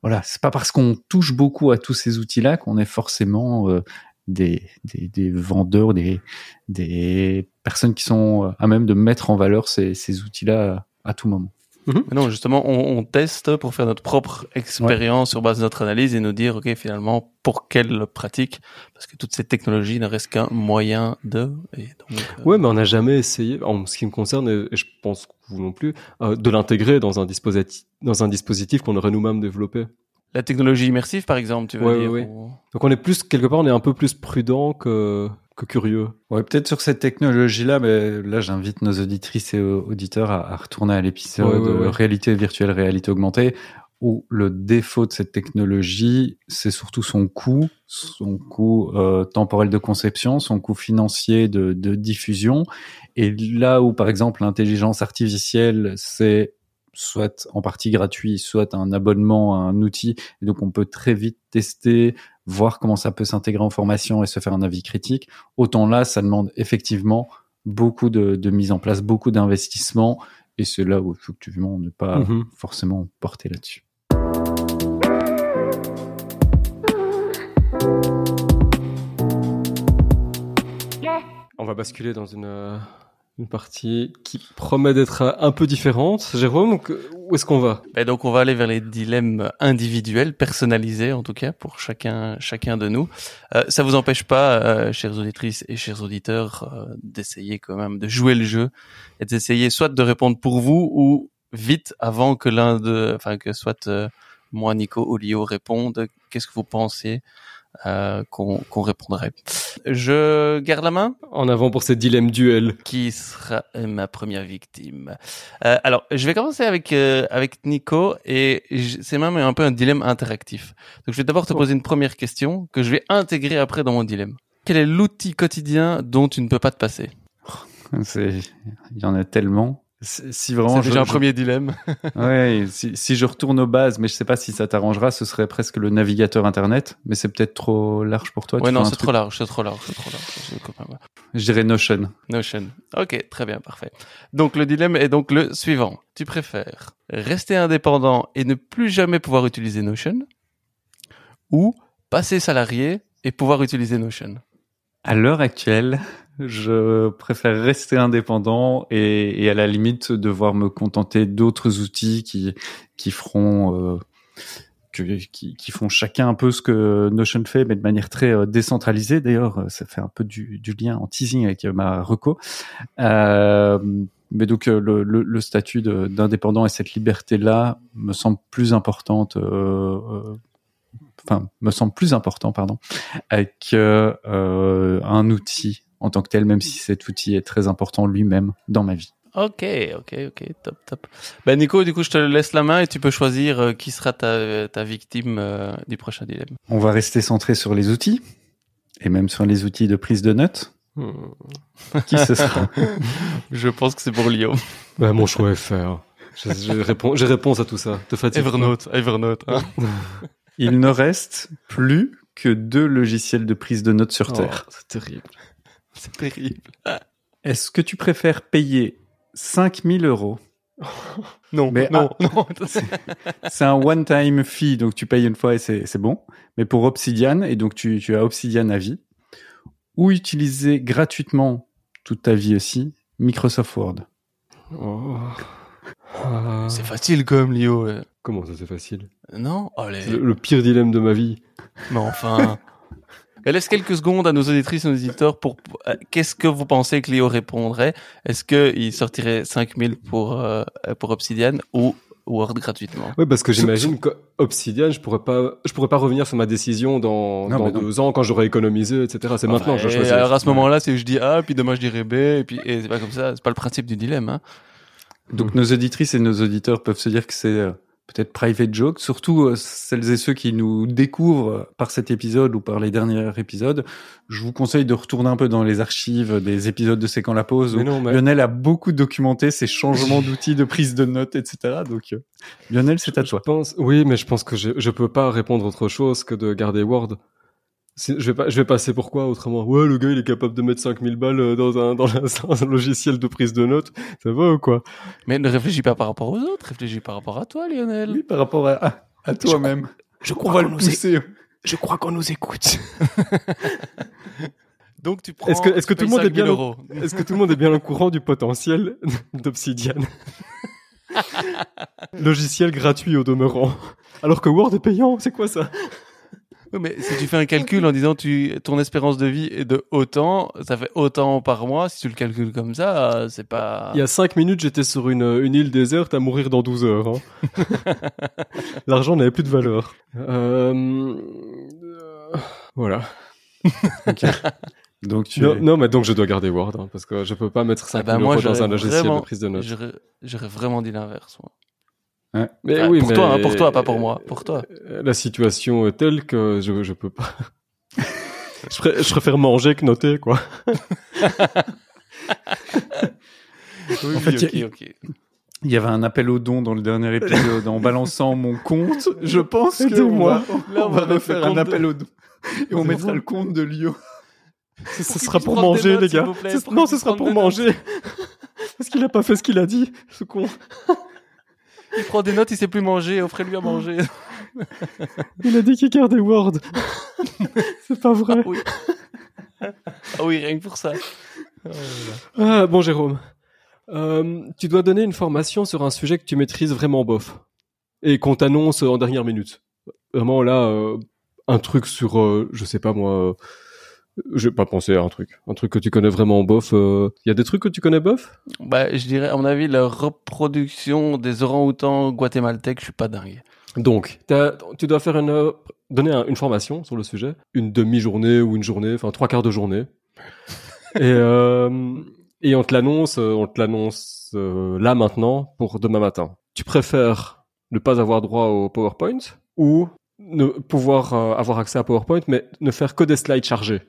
voilà, c'est pas parce qu'on touche beaucoup à tous ces outils-là qu'on est forcément euh, des, des, des, vendeurs, des, des personnes qui sont à même de mettre en valeur ces, ces outils-là à tout moment. Mhm. Non, justement, on, on teste pour faire notre propre expérience sur base de notre analyse et nous dire, ok, finalement, pour quelle pratique, parce que toutes ces technologies ne restent qu'un moyen de. Et donc, euh, Ouais, mais on n'a jamais essayé, en ce qui me concerne, et et je pense que vous non plus, euh, de l'intégrer dans un dispositif, dans un dispositif qu'on aurait nous-mêmes développé. La technologie immersive, par exemple, tu veux Ouais, dire. ouais, ou- Donc on est plus quelque part, on est un peu plus prudent que que curieux. Ouais, peut-être sur cette technologie-là, mais là, j'invite nos auditrices et auditeurs à, à retourner à l'épisode Ouais, ouais, euh, ouais. réalité virtuelle, réalité augmentée, où le défaut de cette technologie, c'est surtout son coût, son coût euh, temporel de conception, son coût financier de, de diffusion. Et là où, par exemple, l'intelligence artificielle, c'est soit en partie gratuit, soit un abonnement à un outil, et donc on peut très vite tester, voir comment ça peut s'intégrer en formation et se faire un avis critique. Autant là, ça demande effectivement beaucoup de, de mise en place, beaucoup d'investissement, et c'est là où effectivement ne pas Mhm. forcément porter là-dessus. On va basculer dans une euh, une partie qui promet d'être un peu différente. Jérôme, où est-ce qu'on va? Ben donc on va aller vers les dilemmes individuels, personnalisés en tout cas pour chacun chacun de nous. Euh, ça vous empêche pas, euh, chères auditrices et chers auditeurs, euh, d'essayer quand même de jouer le jeu et d'essayer soit de répondre pour vous ou vite avant que l'un de, enfin que soit euh, moi, Nico ou Lio répondent. Qu'est-ce que vous pensez? Euh, qu'on qu'on répondrait Je garde la main En avant pour ces dilemmes duels. qui sera ma première victime? Euh, Alors, je vais commencer avec euh, avec Nico et c'est même un peu un dilemme interactif. Donc, je vais d'abord te Oh. poser une première question que je vais intégrer après dans mon dilemme. Quel est l'outil quotidien dont tu ne peux pas te passer? C'est, il y en a tellement. Si vraiment, C'est je- déjà un je- premier dilemme. ouais, si, si je retourne aux bases, mais je sais pas si ça t'arrangera, ce serait presque le navigateur internet, mais c'est peut-être trop large pour toi. ouais, non, un c'est trop large, c'est trop large, c'est trop large. Je dirais Notion. Notion. Ok, très bien, parfait. Donc le dilemme est donc le suivant. Tu préfères rester indépendant et ne plus jamais pouvoir utiliser Notion ou passer salarié et pouvoir utiliser Notion? À l'heure actuelle, je préfère rester indépendant et, et à la limite devoir me contenter d'autres outils qui qui feront euh, que- qui, qui font chacun un peu ce que Notion fait, mais de manière très euh, décentralisée. D'ailleurs, euh, ça fait un peu du, du lien en teasing avec euh, ma reco. Mais donc le, le, le statut d'indépendant et cette liberté-là me semble plus importante. Euh, euh, Enfin, me semble plus important, pardon, euh, que euh, un outil en tant que tel, même si cet outil est très important lui-même dans ma vie. Ok, ok, ok, top, top. Ben Nico, du coup, je te laisse la main et tu peux choisir euh, qui sera ta, ta victime euh, du prochain dilemme. On va rester centré sur les outils et même sur les outils de prise de notes. Hmm. Qui ce sera? Je pense que c'est pour Lio. Ouais, mon choix est fait. hein. J'ai j'ai réponse, à tout ça. Te fatigue. Evernote, Evernote. hein. Il ne reste plus que deux logiciels de prise de notes sur Oh, Terre. c'est terrible. C'est terrible. Est-ce que tu préfères payer 5000 euros Non, Mais, non, non. C'est un one-time fee, donc tu payes une fois et c'est bon. Mais pour Obsidian, et donc tu, tu as Obsidian à vie, ou utiliser gratuitement toute ta vie aussi Microsoft Word. Oh. Ah. C'est facile même, Lio. Comment ça c'est facile? Non Allez. C'est le, le pire dilemme de ma vie. Mais enfin. Mais laisse quelques secondes à nos auditrices et nos auditeurs pour. euh, Qu'est-ce que vous pensez que Léo répondrait? Est-ce qu'il sortirait 5000 pour, euh, pour Obsidian ou Word gratuitement? Ouais, parce que j'imagine qu'Obsidian, je pourrais pas, je pourrais pas revenir sur ma décision dans, Non, dans non. deux ans quand j'aurai économisé, etc. C'est maintenant que je Et choisis. Alors à ce moment-là, c'est je dis A, puis demain je dirai B, et puis et c'est pas comme ça. C'est pas le principe du dilemme. Hein. Donc nos auditrices et nos auditeurs peuvent se dire que c'est euh, peut-être private joke, surtout euh, celles et ceux qui nous découvrent par cet épisode ou par les derniers épisodes. Je vous conseille de retourner un peu dans les archives des épisodes de C'est quand la pause. Mais non, mais Lionel a beaucoup documenté ses changements d'outils de prise de notes, etc. Donc euh, Lionel, c'est à je toi. pense, oui, mais je pense que je, je peux pas répondre autre chose que de garder Word. Je vais pas, je vais passer pourquoi autrement. Ouais, le gars, il est capable de mettre 5000 balles euh, dans un, dans un, dans un logiciel de prise de notes. Ça va ou quoi? Mais ne réfléchis pas par rapport aux autres, réfléchis par rapport à toi, Lionel. Oui, par rapport à, à, à toi-même. Je On va le pousser. Je crois qu'on nous écoute. Donc tu prends. Est-ce que- est-ce que tout le monde est 5000 bien euros. Est-ce que tout le monde est bien au courant du potentiel d'Obsidian? Logiciel gratuit au demeurant. Alors que Word est payant, c'est quoi ça? Oui, mais si tu fais un calcul en disant tu ton espérance de vie est de autant, ça fait autant par mois. Si tu le calcules comme ça, c'est pas. Il y a 5 minutes, j'étais sur une, une île déserte à mourir dans 12 heures. hein. L'argent n'avait plus de valeur. Euh, Voilà. Donc tu Non, es- non, mais donc je dois garder Word, hein, parce que je peux pas mettre 5 Ah 000 moi, euros dans un logiciel vraiment- de prise de notes. J'aurais j'aurais vraiment dit l'inverse. Moi. Mais oui, pour mais- toi, hein, pour toi, pas pour moi, pour toi. Euh, La situation est telle que je, je peux pas. je, pré- je préfère manger que noter, quoi. Oui, En fait, ok, il y a- ok. Il y avait un appel au don dans le dernier épisode en balançant mon compte. Je pense que Là, on on va refaire un appel de- au don. Et on mettra le compte de Lio. Ce, sera pour manger, notes, les gars. plaît, non, ce sera pour manger. Parce qu'il a pas fait ce qu'il a dit, ce con. Il prend des notes, il sait plus manger. Offrez-lui à manger. Il a dit qu'il gardait Word. C'est pas vrai. Ah oui. Ah oui, rien que pour ça. Là. Ah, bon, Jérôme. Euh, tu dois donner une formation sur un sujet que tu maîtrises vraiment bof. Et qu'on t'annonce en dernière minute. Vraiment, là, euh, un truc sur, euh, je sais pas moi, euh, j'ai pas pensé à un truc. Un truc que tu connais vraiment bof. Il y a des trucs que tu connais bof? Bah, je dirais, à mon avis, la reproduction des orang-outans guatémaltèques, je suis pas dingue. Donc, tu dois faire une, euh, donner un- une formation sur le sujet, une demi-journée ou une journée, enfin trois quarts de journée. et, euh, et on te l'annonce, euh, on te l'annonce euh, là maintenant pour demain matin. Tu préfères ne pas avoir droit au PowerPoint ou ne pouvoir euh, avoir accès à PowerPoint mais ne faire que des slides chargés?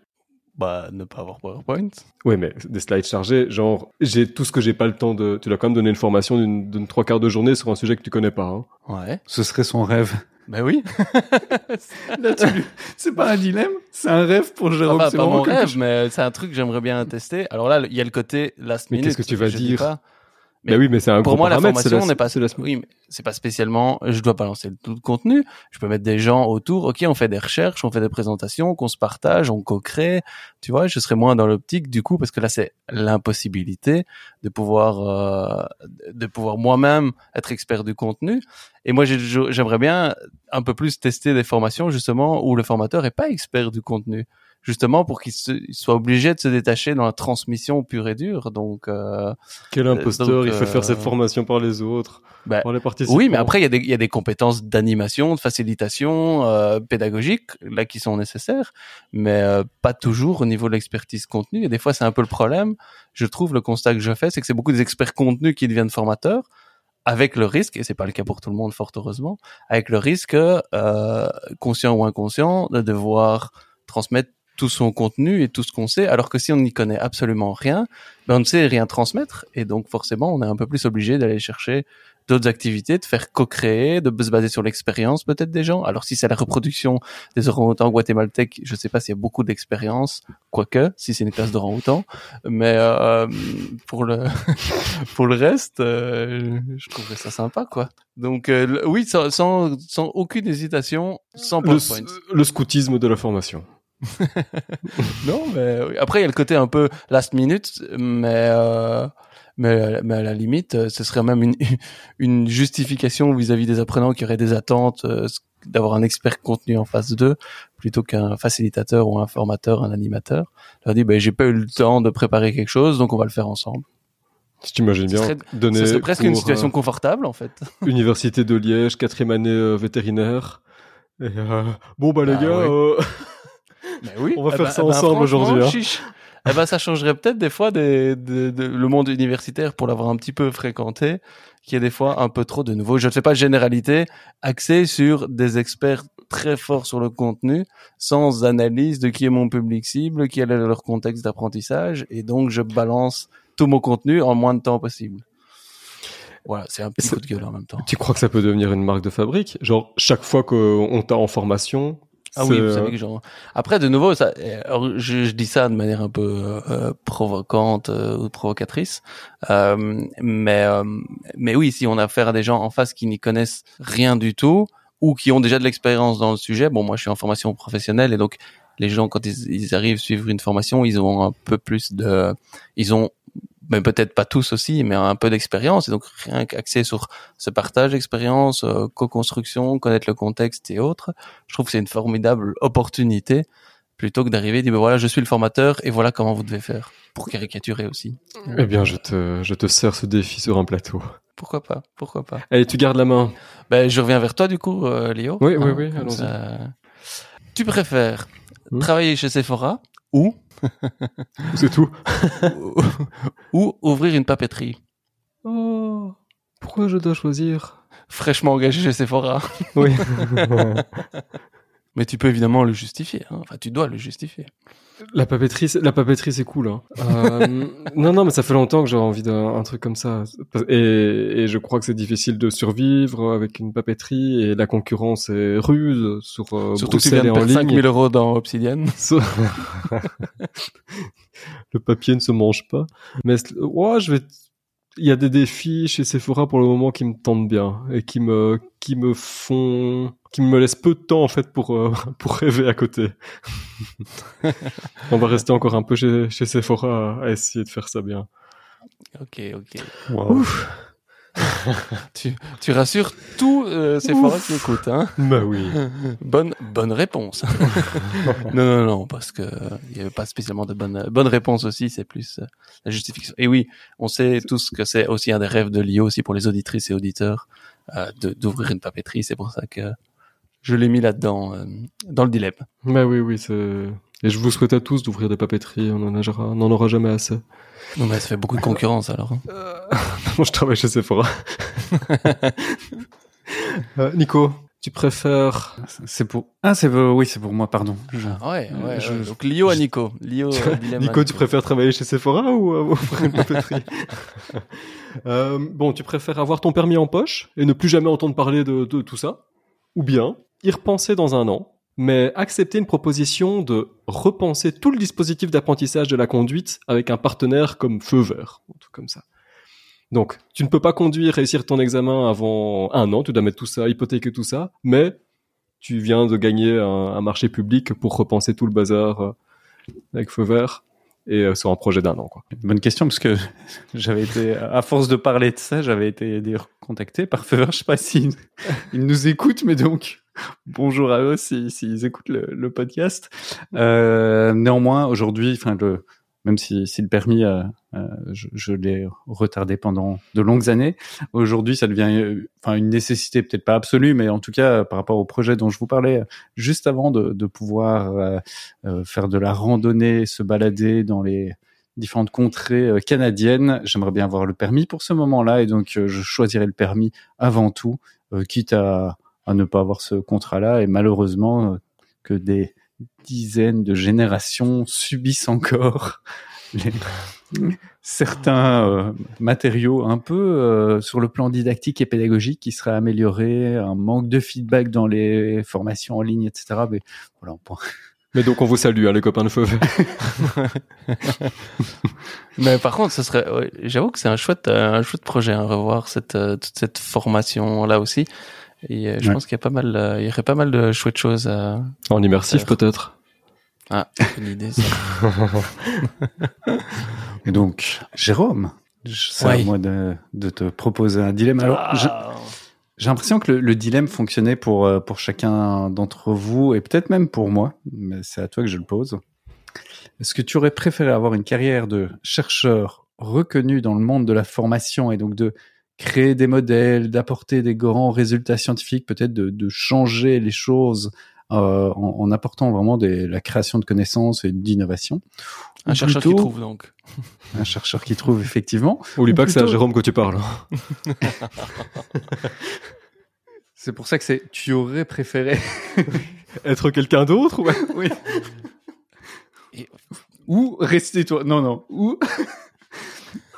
Bah, ne pas avoir PowerPoint. Oui, mais des slides chargés, genre, j'ai tout ce que j'ai pas le temps de. Tu dois quand même donner une formation d'une d'une trois quarts de journée sur un sujet que tu connais pas. Hein. Ouais. Ce serait son rêve. Bah oui. Là, tu C'est pas un dilemme, c'est un rêve pour Jérôme. Enfin, c'est pas mon rêve, mais c'est un truc que j'aimerais bien tester. Alors là, il y a le côté last Mais minute. qu'est-ce que tu vas dire pas. Mais Mais oui, mais c'est un Pour moi, la formation n'est pas. c'est Oui, pas spécialement. Je dois balancer le tout le contenu. Je peux mettre des gens autour. Ok, on fait des recherches, on fait des présentations, qu'on se partage, on co-crée. Tu vois, je serais moins dans l'optique du coup parce que là, c'est l'impossibilité de pouvoir euh, de pouvoir moi-même être expert du contenu. Et moi, j'ai- j'aimerais bien un peu plus tester des formations justement où le formateur est pas expert du contenu, justement pour qu'il se- il soit obligé de se détacher dans la transmission pure et dure. Donc euh, Quel imposteur, donc, il fait faire ses euh, formations par les autres, bah, par les participants. Oui, mais après, il y, a des, il y a des compétences d'animation, de facilitation, euh, pédagogique, là, qui sont nécessaires, mais euh, pas toujours au niveau de l'expertise contenu. Et des fois, c'est un peu le problème. Je trouve, le constat que je fais, c'est que c'est beaucoup des experts contenus qui deviennent formateurs, avec le risque, et c'est pas le cas pour tout le monde, fort heureusement, avec le risque, euh, conscient ou inconscient, de devoir transmettre tout son contenu et tout ce qu'on sait, alors que si on n'y connaît absolument rien, ben on ne sait rien transmettre, et donc forcément, on est un peu plus obligé d'aller chercher d'autres activités, de faire co-créer, de se baser sur l'expérience peut-être des gens. Alors si c'est la reproduction des orang-outans guatémaltèques, je sais pas s'il y a beaucoup d'expérience, quoique, si c'est une classe d'orang-outans, mais euh, pour le pour le reste, euh, je trouverais ça sympa, quoi. Donc euh, le- oui, sans, sans, sans aucune hésitation, sans le, PowerPoint. le scoutisme de la formation. Non, mais après il y a le côté un peu last minute, mais euh, mais, mais à la limite, euh, ce serait même une une justification vis-à-vis des apprenants qui auraient des attentes euh, d'avoir un expert contenu en face d'eux plutôt qu'un facilitateur ou un formateur, un animateur. Je leur dis, ben j'ai pas eu le temps de préparer quelque chose, donc on va le faire ensemble. Si tu imagines bien, serait- donner Ce serait presque une cours, situation euh, confortable en fait. Université de Liège, quatrième année euh, vétérinaire. Et, euh, bon bah les Bah gars, ouais. euh, Mais oui, On va Eh faire ben- ça eh ben, ensemble franchement, aujourd'hui, hein. Eh ben, ça changerait peut-être des fois des, de, de- le monde universitaire pour l'avoir un petit peu fréquenté, qui est des fois un peu trop de nouveau. Je ne fais pas généralité, axé sur des experts très forts sur le contenu, sans analyse de qui est mon public cible, quel est leur contexte d'apprentissage, et donc je balance tout mon contenu en moins de temps possible. Voilà, c'est un petit coup de gueule en même temps. tu crois que ça peut devenir une marque de fabrique? Genre chaque fois qu'on t'a en formation, Ah oui, vous euh, savez que genre. Après, de nouveau, ça, euh, alors, je, je dis ça de manière un peu euh, provocante euh, ou provocatrice, euh, mais euh, mais oui, si on a affaire à des gens en face qui n'y connaissent rien du tout ou qui ont déjà de l'expérience dans le sujet. Bon, moi, je suis en formation professionnelle et donc les gens quand ils, ils arrivent suivre une formation, ils ont un peu plus de, ils ont mais peut-être pas tous aussi, mais un peu d'expérience. Et donc rien qu'axé sur ce partage d'expérience, euh, co-construction, connaître le contexte et autres, je trouve que c'est une formidable opportunité plutôt que d'arriver et dire ben voilà je suis le formateur et voilà comment vous devez faire pour caricaturer aussi. Eh bien je te je te sers ce défi sur un plateau. Pourquoi pas Pourquoi pas Allez tu gardes la main. Ben je reviens vers toi du coup euh, Léo. Oui oui Hein, oui comme allons-y. ça. Tu préfères Hmm. travailler chez Sephora ou C'est tout. ou ouvrir une papeterie Oh pourquoi je dois choisir? Fraîchement engagé chez Sephora Oui. Mais tu peux évidemment le justifier. hein. Enfin, tu dois le justifier. La papeterie, c'est- la papeterie, c'est cool. Hein. Euh, non, non, mais ça fait longtemps que j'aurais envie d'un un truc comme ça. Et, et je crois que c'est difficile de survivre avec une papeterie et la concurrence est rude sur euh, Surtout que tu Bruxelles viens de perdre ligne. 5000 euros dans Obsidian. Le papier ne se mange pas. Mais ouais, je vais. Il y a des défis chez Sephora pour le moment qui me tentent bien et qui me qui me font qui me laissent peu de temps en fait pour euh, pour rêver à côté. On va rester encore un peu chez chez Sephora à, à essayer de faire ça bien. Ok, ok. Ouf. Tu, tu rassures tous euh, Sephora qui écoutent. Hein Bah oui. bonne, bonne réponse. non, non, non, parce que euh, il y avait pas spécialement de bonne, bonne réponse aussi. C'est plus euh, la justification. Et oui, on sait tous que c'est aussi un des rêves de Lio aussi pour les auditrices et auditeurs euh, d'ouvrir une papeterie. C'est pour ça que je l'ai mis là-dedans, dans le dilemme. Bah oui, oui, c'est. Et je vous souhaite à tous d'ouvrir des papeteries. On en, aura, on en aura jamais assez. Non, mais ça fait beaucoup de concurrence alors. hein. Moi, je travaille chez Sephora. Euh, Nico, tu préfères C'est pour. Ah, c'est pour- oui, c'est pour moi, pardon. Je- Ah ouais, ouais. Je- ouais. Donc Lio à Nico. Lio, euh, à Nico, tu préfères travailler chez Sephora ou euh, ouvrir une papeterie? Euh, Bon, tu préfères avoir ton permis en poche et ne plus jamais entendre parler de, de tout ça? Ou bien y repenser dans un an, mais accepter une proposition de repenser tout le dispositif d'apprentissage de la conduite avec un partenaire comme Feu Vert, truc comme ça. Donc, tu ne peux pas conduire, réussir ton examen avant un an, tu dois mettre tout ça, hypothéquer tout ça, mais tu viens de gagner un, marché public pour repenser tout le bazar euh, avec Feu Vert et euh, sur un projet d'un an. Bonne question parce que j'avais été, à force de parler de ça, j'avais été contacté par Fever. Je sais pas ils nous écoutent, mais donc bonjour à eux s'ils écoutent le, podcast. Euh, néanmoins, aujourd'hui, enfin même si, le permis, euh, euh, je, l'ai retardé pendant de longues années. Aujourd'hui, ça devient enfin une nécessité, peut-être pas absolue, mais en tout cas par rapport au projet dont je vous parlais juste avant de, de pouvoir faire de la randonnée, se balader dans les différentes contrées canadiennes. J'aimerais bien avoir le permis pour ce moment-là, et donc je choisirais le permis avant tout, quitte à, à ne pas avoir ce contrat-là. Et malheureusement, euh, que des dizaines de générations subissent encore les- certains euh, matériaux un peu euh, sur le plan didactique et pédagogique qui seraient améliorés, un manque de feedback dans les formations en ligne, etc. Mais voilà, on pourra- Mais donc on vous salue, hein, les copains de Feu. Mais par contre, ce serait, ouais, j'avoue que c'est un chouette, euh, un chouette projet, hein, revoir cette, euh, toute cette formation là aussi. Et euh, je Ouais. pense qu'il y a pas mal, euh, il y aurait pas mal de chouettes choses à. En immersif peut-être. Ah, une idée. Ça. Et donc, Jérôme, c'est Ouais. à moi de, de te proposer un dilemme. Alors, Ah. j'ai l'impression que le, le dilemme fonctionnait pour, euh, pour chacun d'entre vous et peut-être même pour moi, mais c'est à toi que je le pose. Est-ce que tu aurais préféré avoir une carrière de chercheur reconnu dans le monde de la formation et donc de créer des modèles, d'apporter des grands résultats scientifiques, peut-être de, de changer les choses euh, en, en apportant vraiment des, la création de connaissances et d'innovation un chercheur qui trouve donc. Un chercheur qui trouve effectivement. Oublie Ou pas que c'est à Jérôme que tu parles. C'est pour ça que c'est tu aurais préféré. Être quelqu'un d'autre ou... oui. Et- Ou rester toi. Non, non. Ou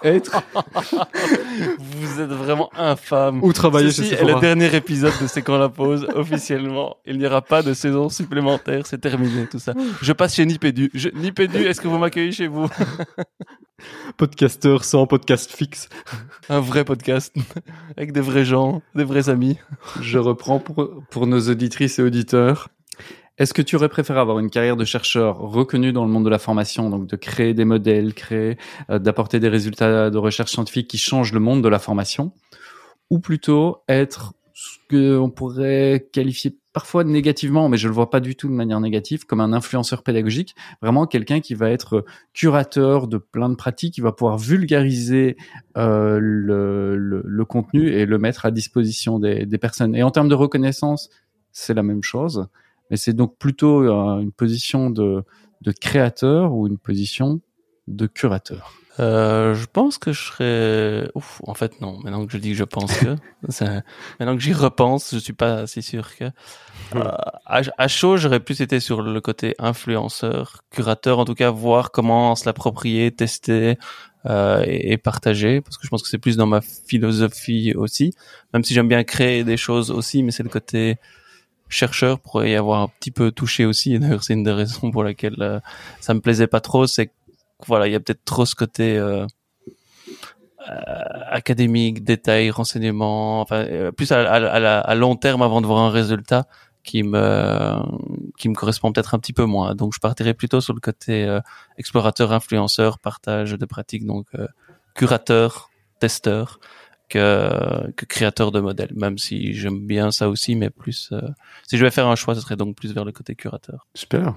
être. Vous êtes vraiment infâme. ou travailler Ceci chez est le dernier épisode de C'est quand la pause officiellement. Il n'y aura pas de saison supplémentaire, c'est terminé tout ça. Je passe chez Nipédu. Je... Nipédu, est-ce que vous m'accueillez chez vous? Podcasteur sans podcast fixe. Un vrai podcast avec des vrais gens, des vrais amis. Je reprends pour, pour nos auditrices et auditeurs. Est-ce que tu aurais préféré avoir une carrière de chercheur reconnu dans le monde de la formation, donc de créer des modèles, créer, euh, d'apporter des résultats de recherche scientifique qui changent le monde de la formation, ou plutôt être ce qu'on pourrait qualifier parfois négativement, mais je le vois pas du tout de manière négative, comme un influenceur pédagogique, vraiment quelqu'un qui va être curateur de plein de pratiques, qui va pouvoir vulgariser euh, le, le, le, contenu et le mettre à disposition des, des personnes. Et en termes de reconnaissance, c'est la même chose mais c'est donc plutôt euh, une position de, de créateur ou une position de curateur euh, je pense que je serais. Ouf, en fait non. Maintenant que je dis que je pense que, maintenant que j'y repense, je suis pas assez sûr que. Euh, à, à, chaud, j'aurais plus été sur le côté influenceur, curateur, en tout cas voir comment se l'approprier, tester euh, et, et, partager, parce que je pense que c'est plus dans ma philosophie aussi. Même si j'aime bien créer des choses aussi, mais c'est le côté chercheur pourrait y avoir un petit peu touché aussi. Et d'ailleurs, c'est une des raisons pour laquelle euh, ça me plaisait pas trop, c'est voilà, il y a peut-être trop ce côté euh, euh, académique, détail, renseignement, enfin plus à, à, à, long terme avant de voir un résultat qui me qui me correspond peut-être un petit peu moins. Donc je partirais plutôt sur le côté explorateur, influenceur, partage de pratiques, donc curateur, testeur que, que créateur de modèles, même si j'aime bien ça aussi, mais plus euh, si je vais faire un choix, ce serait donc plus vers le côté curateur. Super.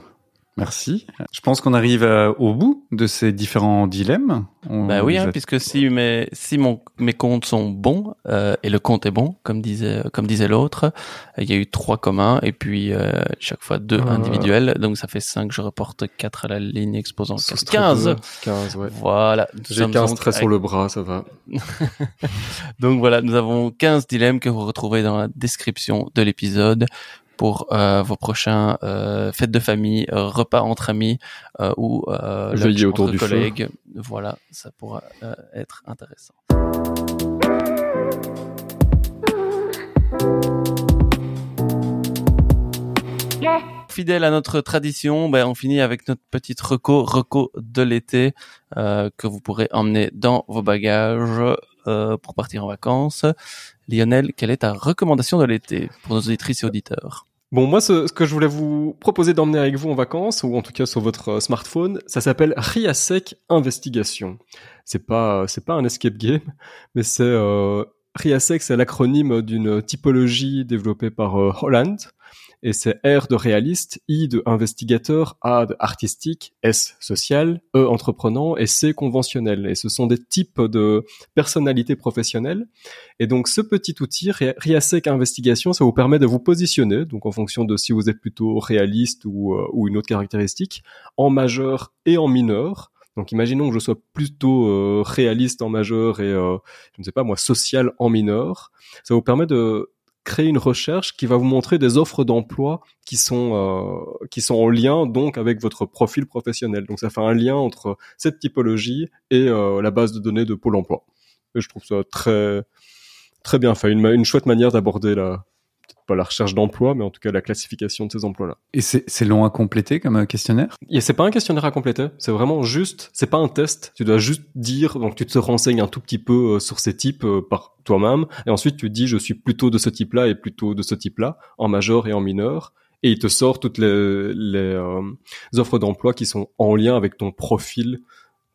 Merci. Je pense qu'on arrive euh, au bout de ces différents dilemmes. On bah oui, hein, puisque si mes si mon mes comptes sont bons euh, et le compte est bon, comme disait comme disait l'autre, il y a eu trois communs et puis euh, chaque fois deux ah. individuels, donc ça fait cinq. Je reporte quatre à la ligne exposant 15. 15, ouais. Voilà. J'ai 15 traits sur le bras, ça va. donc voilà, nous avons 15 dilemmes que vous retrouvez dans la description de l'épisode pour euh, vos prochains euh, fêtes de famille, euh, repas entre amis euh, ou euh, veiller autour du collègues. Voilà, ça pourra euh, être intéressant. Fidèle à notre tradition, ben, on finit avec notre petite reco, reco de l'été que vous pourrez emmener dans vos bagages pour partir en vacances. Lionel, quelle est ta recommandation de l'été pour nos auditrices et auditeurs? Bon, moi, ce, que je voulais vous proposer d'emmener avec vous en vacances, ou en tout cas sur votre euh, smartphone, ça s'appelle Riasec Investigation. C'est pas, c'est pas un escape game, mais c'est euh, Riasec, c'est l'acronyme d'une typologie développée par euh, Holland, et c'est R de réaliste, I de investigateur, A de artistique, S social, E entreprenant et C conventionnel. Et ce sont des types de personnalités professionnelles. Et donc ce petit outil, Riasec Investigation, ça vous permet de vous positionner, donc en fonction de si vous êtes plutôt réaliste ou, euh, une autre caractéristique, en majeur et en mineur. Donc imaginons que je sois plutôt euh, réaliste en majeur et euh, je ne sais pas moi social en mineur. Ça vous permet de créer une recherche qui va vous montrer des offres d'emploi qui sont euh, qui sont en lien donc avec votre profil professionnel. Donc ça fait un lien entre cette typologie et euh, la base de données de Pôle Emploi. Et je trouve ça très bien fait, une chouette manière d'aborder la pas la recherche d'emploi, mais en tout cas la classification de ces emplois-là. Et c'est long à compléter comme questionnaire? Et c'est pas un questionnaire à compléter, c'est vraiment juste, c'est pas un test, tu dois juste dire, donc tu te renseignes un tout petit peu euh, sur ces types euh, par toi-même, et ensuite tu dis je suis plutôt de ce type-là et plutôt de ce type-là, en majeur et en mineur, et il te sort toutes les, les euh, offres d'emploi qui sont en lien avec ton profil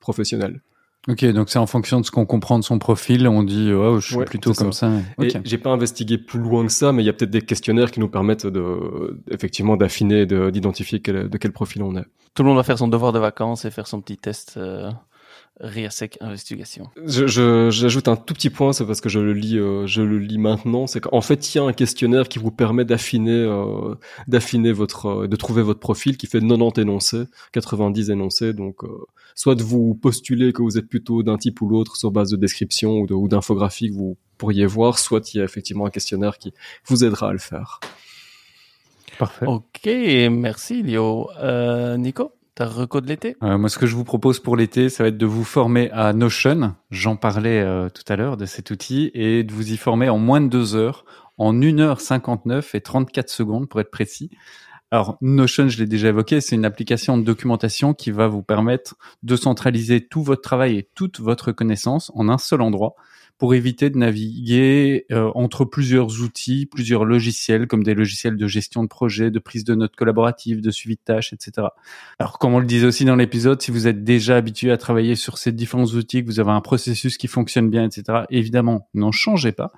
professionnel. Ok, donc c'est en fonction de ce qu'on comprend de son profil, on dit oh, je suis plutôt comme ça. Okay. j'ai pas investigué plus loin que ça, mais il y a peut-être des questionnaires qui nous permettent de effectivement d'affiner, d'identifier de quel profil on est. Tout le monde va faire son devoir de vacances et faire son petit test. Euh... Riasec Investigation. Je, j'ajoute un tout petit point, c'est parce que je le lis, euh, je le lis maintenant. C'est qu'en fait, il y a un questionnaire qui vous permet d'affiner, euh, d'affiner votre, euh, de trouver votre profil, qui fait 90 énoncés, 90 énoncés. Donc, euh, soit de vous postuler que vous êtes plutôt d'un type ou l'autre sur base de description ou, de, ou d'infographie que vous pourriez voir, soit il y a effectivement un questionnaire qui vous aidera à le faire. Parfait. Ok, merci Léo. Nico? L'été? Euh, Moi, ce que je vous propose pour l'été, ça va être de vous former à Notion. J'en parlais euh, tout à l'heure de cet outil et de vous y former en moins de deux heures, en 1 heure 59 et 34 secondes pour être précis. Alors Notion, je l'ai déjà évoqué, c'est une application de documentation qui va vous permettre de centraliser tout votre travail et toute votre connaissance en un seul endroit pour éviter de naviguer euh, entre plusieurs outils, plusieurs logiciels, comme des logiciels de gestion de projet, de prise de notes collaborative, de suivi de tâches, etc. Alors, comme on le disait aussi dans l'épisode, si vous êtes déjà habitué à travailler sur ces différents outils, que vous avez un processus qui fonctionne bien, etc., évidemment, n'en changez pas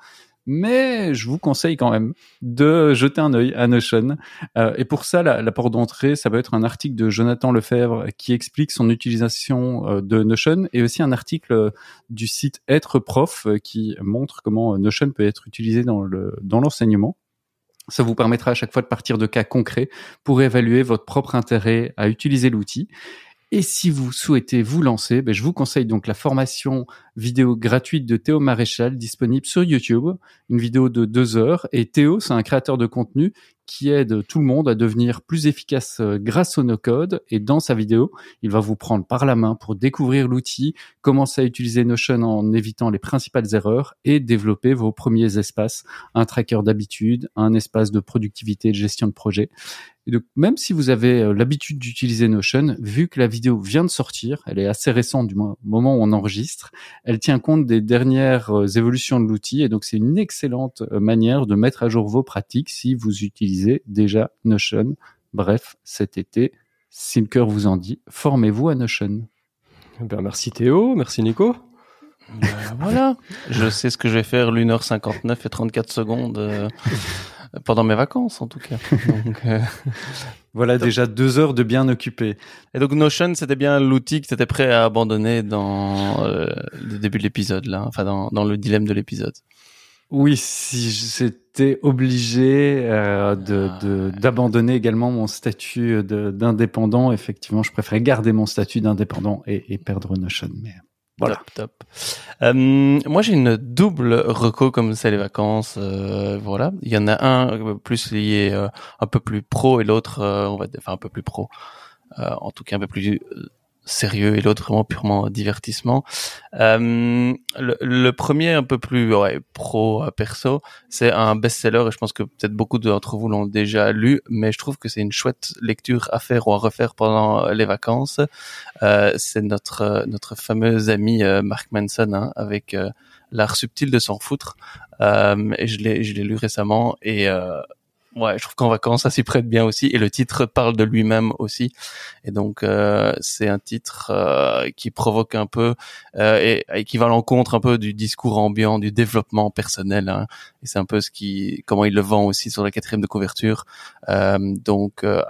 mais je vous conseille quand même de jeter un œil à Notion. Euh, et pour ça, la, porte d'entrée, ça va être un article de Jonathan Lefebvre qui explique son utilisation euh, de Notion et aussi un article du site Être Prof euh, qui montre comment Notion peut être utilisé dans l'enseignement. Ça vous permettra à chaque fois de partir de cas concrets pour évaluer votre propre intérêt à utiliser l'outil. Et si vous souhaitez vous lancer, ben je vous conseille donc la formation vidéo gratuite de Théo Maréchal disponible sur YouTube, une vidéo de deux heures. Et Théo, c'est un créateur de contenu qui aide tout le monde à devenir plus efficace euh, grâce au no-code. Et dans sa vidéo, il va vous prendre par la main pour découvrir l'outil, commencer à utiliser Notion en évitant les principales erreurs et développer vos premiers espaces, un tracker d'habitude, un espace de productivité de gestion de projet. Et donc, même si vous avez euh, l'habitude d'utiliser Notion, vu que la vidéo vient de sortir, elle est assez récente du moment où on enregistre, elle tient compte des dernières euh, évolutions de l'outil et donc c'est une excellente manière de mettre à jour vos pratiques si vous utilisez déjà Notion. Bref, cet été, si le cœur vous en dit, formez-vous à Notion. Eh ben, merci Théo, merci Nico. Ben, voilà, je sais ce que je vais faire l'une heure 59 et 34 secondes euh, pendant mes vacances en tout cas. Euh, voilà déjà deux heures de bien occupé. Et donc Notion, c'était bien l'outil que tu étais prêt à abandonner dans euh, le début de l'épisode là, enfin dans, dans le dilemme de l'épisode. Oui, si j'étais obligé euh, de d'abandonner également mon statut d'indépendant, effectivement, je préférais garder mon statut d'indépendant et, et, perdre Notion. Mais voilà. Top. Euh, moi, j'ai une double reco comme c'est les vacances. Euh, voilà, il y en a un plus lié euh, un peu plus pro et l'autre, euh, on va dire, enfin un peu plus pro. en tout cas, un peu plus sérieux et l'autre vraiment purement divertissement. Euh, le, le, premier un peu plus ouais, pro euh, perso, c'est un best-seller et je pense que peut-être beaucoup d'entre vous l'ont déjà lu, mais je trouve que c'est une chouette lecture à faire ou à refaire pendant les vacances. Euh, c'est notre notre fameux ami euh, Mark Manson hein, avec euh, l'art subtil de s'en foutre. et je l'ai je l'ai lu récemment et Ouais, je trouve qu'en vacances, ça s'y prête bien aussi. Et le titre parle de lui-même aussi. Et donc, euh, c'est un titre euh, qui provoque un peu euh, et, qui va à l'encontre un peu du discours ambiant, du développement personnel. Hein. Et c'est un peu ce qui, comment il le vend aussi sur la quatrième de couverture. Euh, donc, euh,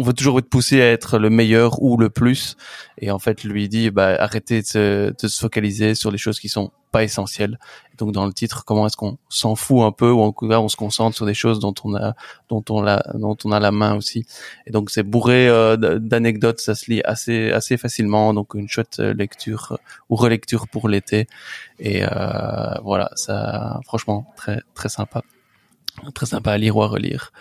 on veut toujours être poussé à être le meilleur ou le plus. Et en fait, lui dit, bah, arrêtez de se, de se focaliser sur les choses qui sont pas essentiel. donc dans le titre, comment est-ce qu'on s'en fout un peu ou en tout cas on se concentre sur des choses dont on a dont on a dont on a la main aussi. Et donc c'est bourré euh, d'anecdotes, ça se lit assez assez facilement. Donc une chouette euh, lecture euh, ou relecture pour l'été. Et voilà, ça franchement très très sympa très sympa à lire ou à relire.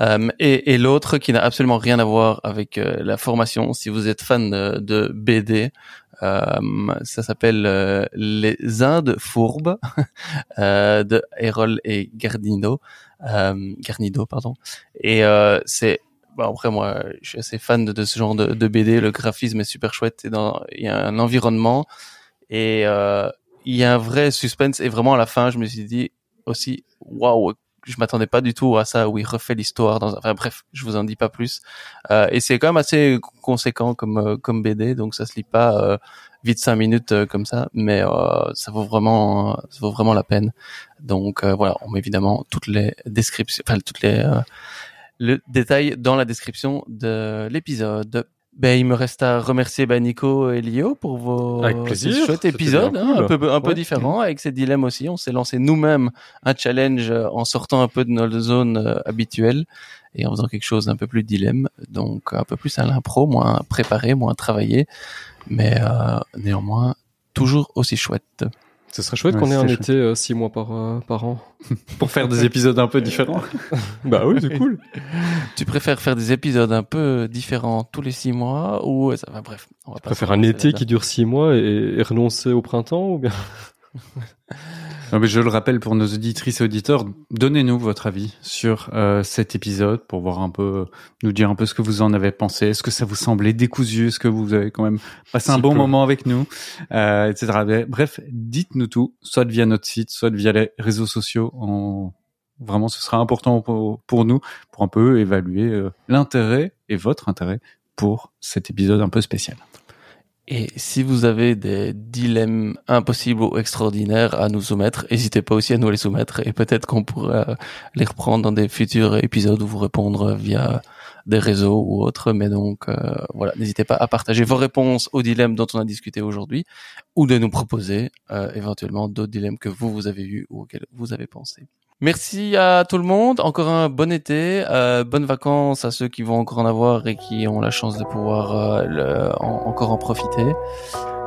Euh, et, et l'autre qui n'a absolument rien à voir avec la formation, si vous êtes fan de, de BD, euh, ça s'appelle euh, Les Indes fourbes euh, de Erol et Garnido. Garnido, pardon. Et c'est bon, après moi, je suis assez fan de, ce genre de, de, BD. Le graphisme est super chouette. Il y a un environnement et il y a un vrai suspense. Et vraiment à la fin, je me suis dit aussi, waouh, je m'attendais pas du tout à ça où il refait l'histoire dans enfin bref je vous en dis pas plus. Euh, et c'est quand même assez conséquent comme euh, comme BD donc ça se lit pas euh, vite cinq minutes euh, comme ça mais ça vaut vraiment ça vaut vraiment la peine. Donc voilà on met évidemment toutes les descriptions enfin toutes les le détail dans la description de l'épisode ben, il me reste à remercier ben, Nico et Lio pour vos chouettes épisodes, hein, un peu un peu différent avec ces dilemmes aussi. On s'est lancé nous-mêmes un challenge euh, en sortant un peu de notre zone euh, habituelle et en faisant quelque chose d'un peu plus dilemme, donc un peu plus à l'impro, moins préparé, moins travaillé, mais euh, néanmoins toujours aussi chouette. Ce serait chouette qu'on ait un été euh, six mois par, euh, par an. Pour faire des épisodes un peu différents. bah oui, c'est cool. Tu préfères faire des épisodes un peu différents tous les six mois ou ça va bref. On va tu préfères un été qui dure six mois et, renoncer au printemps ou bien? mais je le rappelle pour nos auditrices et auditeurs, donnez-nous votre avis sur euh, cet épisode pour voir un peu, nous dire un peu ce que vous en avez pensé. Est-ce que ça vous semblait décousu? Est-ce que vous avez quand même passé un bon moment avec nous, euh, etc. Bref, dites-nous tout, soit via notre site, soit via les réseaux sociaux. En... Vraiment, ce sera important pour, pour nous pour un peu évaluer euh, l'intérêt et votre intérêt pour cet épisode un peu spécial. Et si vous avez des dilemmes impossibles ou extraordinaires à nous soumettre, n'hésitez pas aussi à nous les soumettre et peut-être qu'on pourra les reprendre dans des futurs épisodes ou vous répondre via des réseaux ou autres. Mais donc euh, voilà, n'hésitez pas à partager vos réponses aux dilemmes dont on a discuté aujourd'hui ou de nous proposer euh, éventuellement d'autres dilemmes que vous vous avez eu ou auxquels vous avez pensé. Merci à tout le monde. Encore un bon été, euh, bonnes vacances à ceux qui vont encore en avoir et qui ont la chance de pouvoir euh, encore en profiter.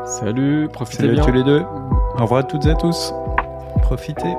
Salut, profitez Salut bien. à tous les deux. Au revoir à toutes et à tous. Profitez.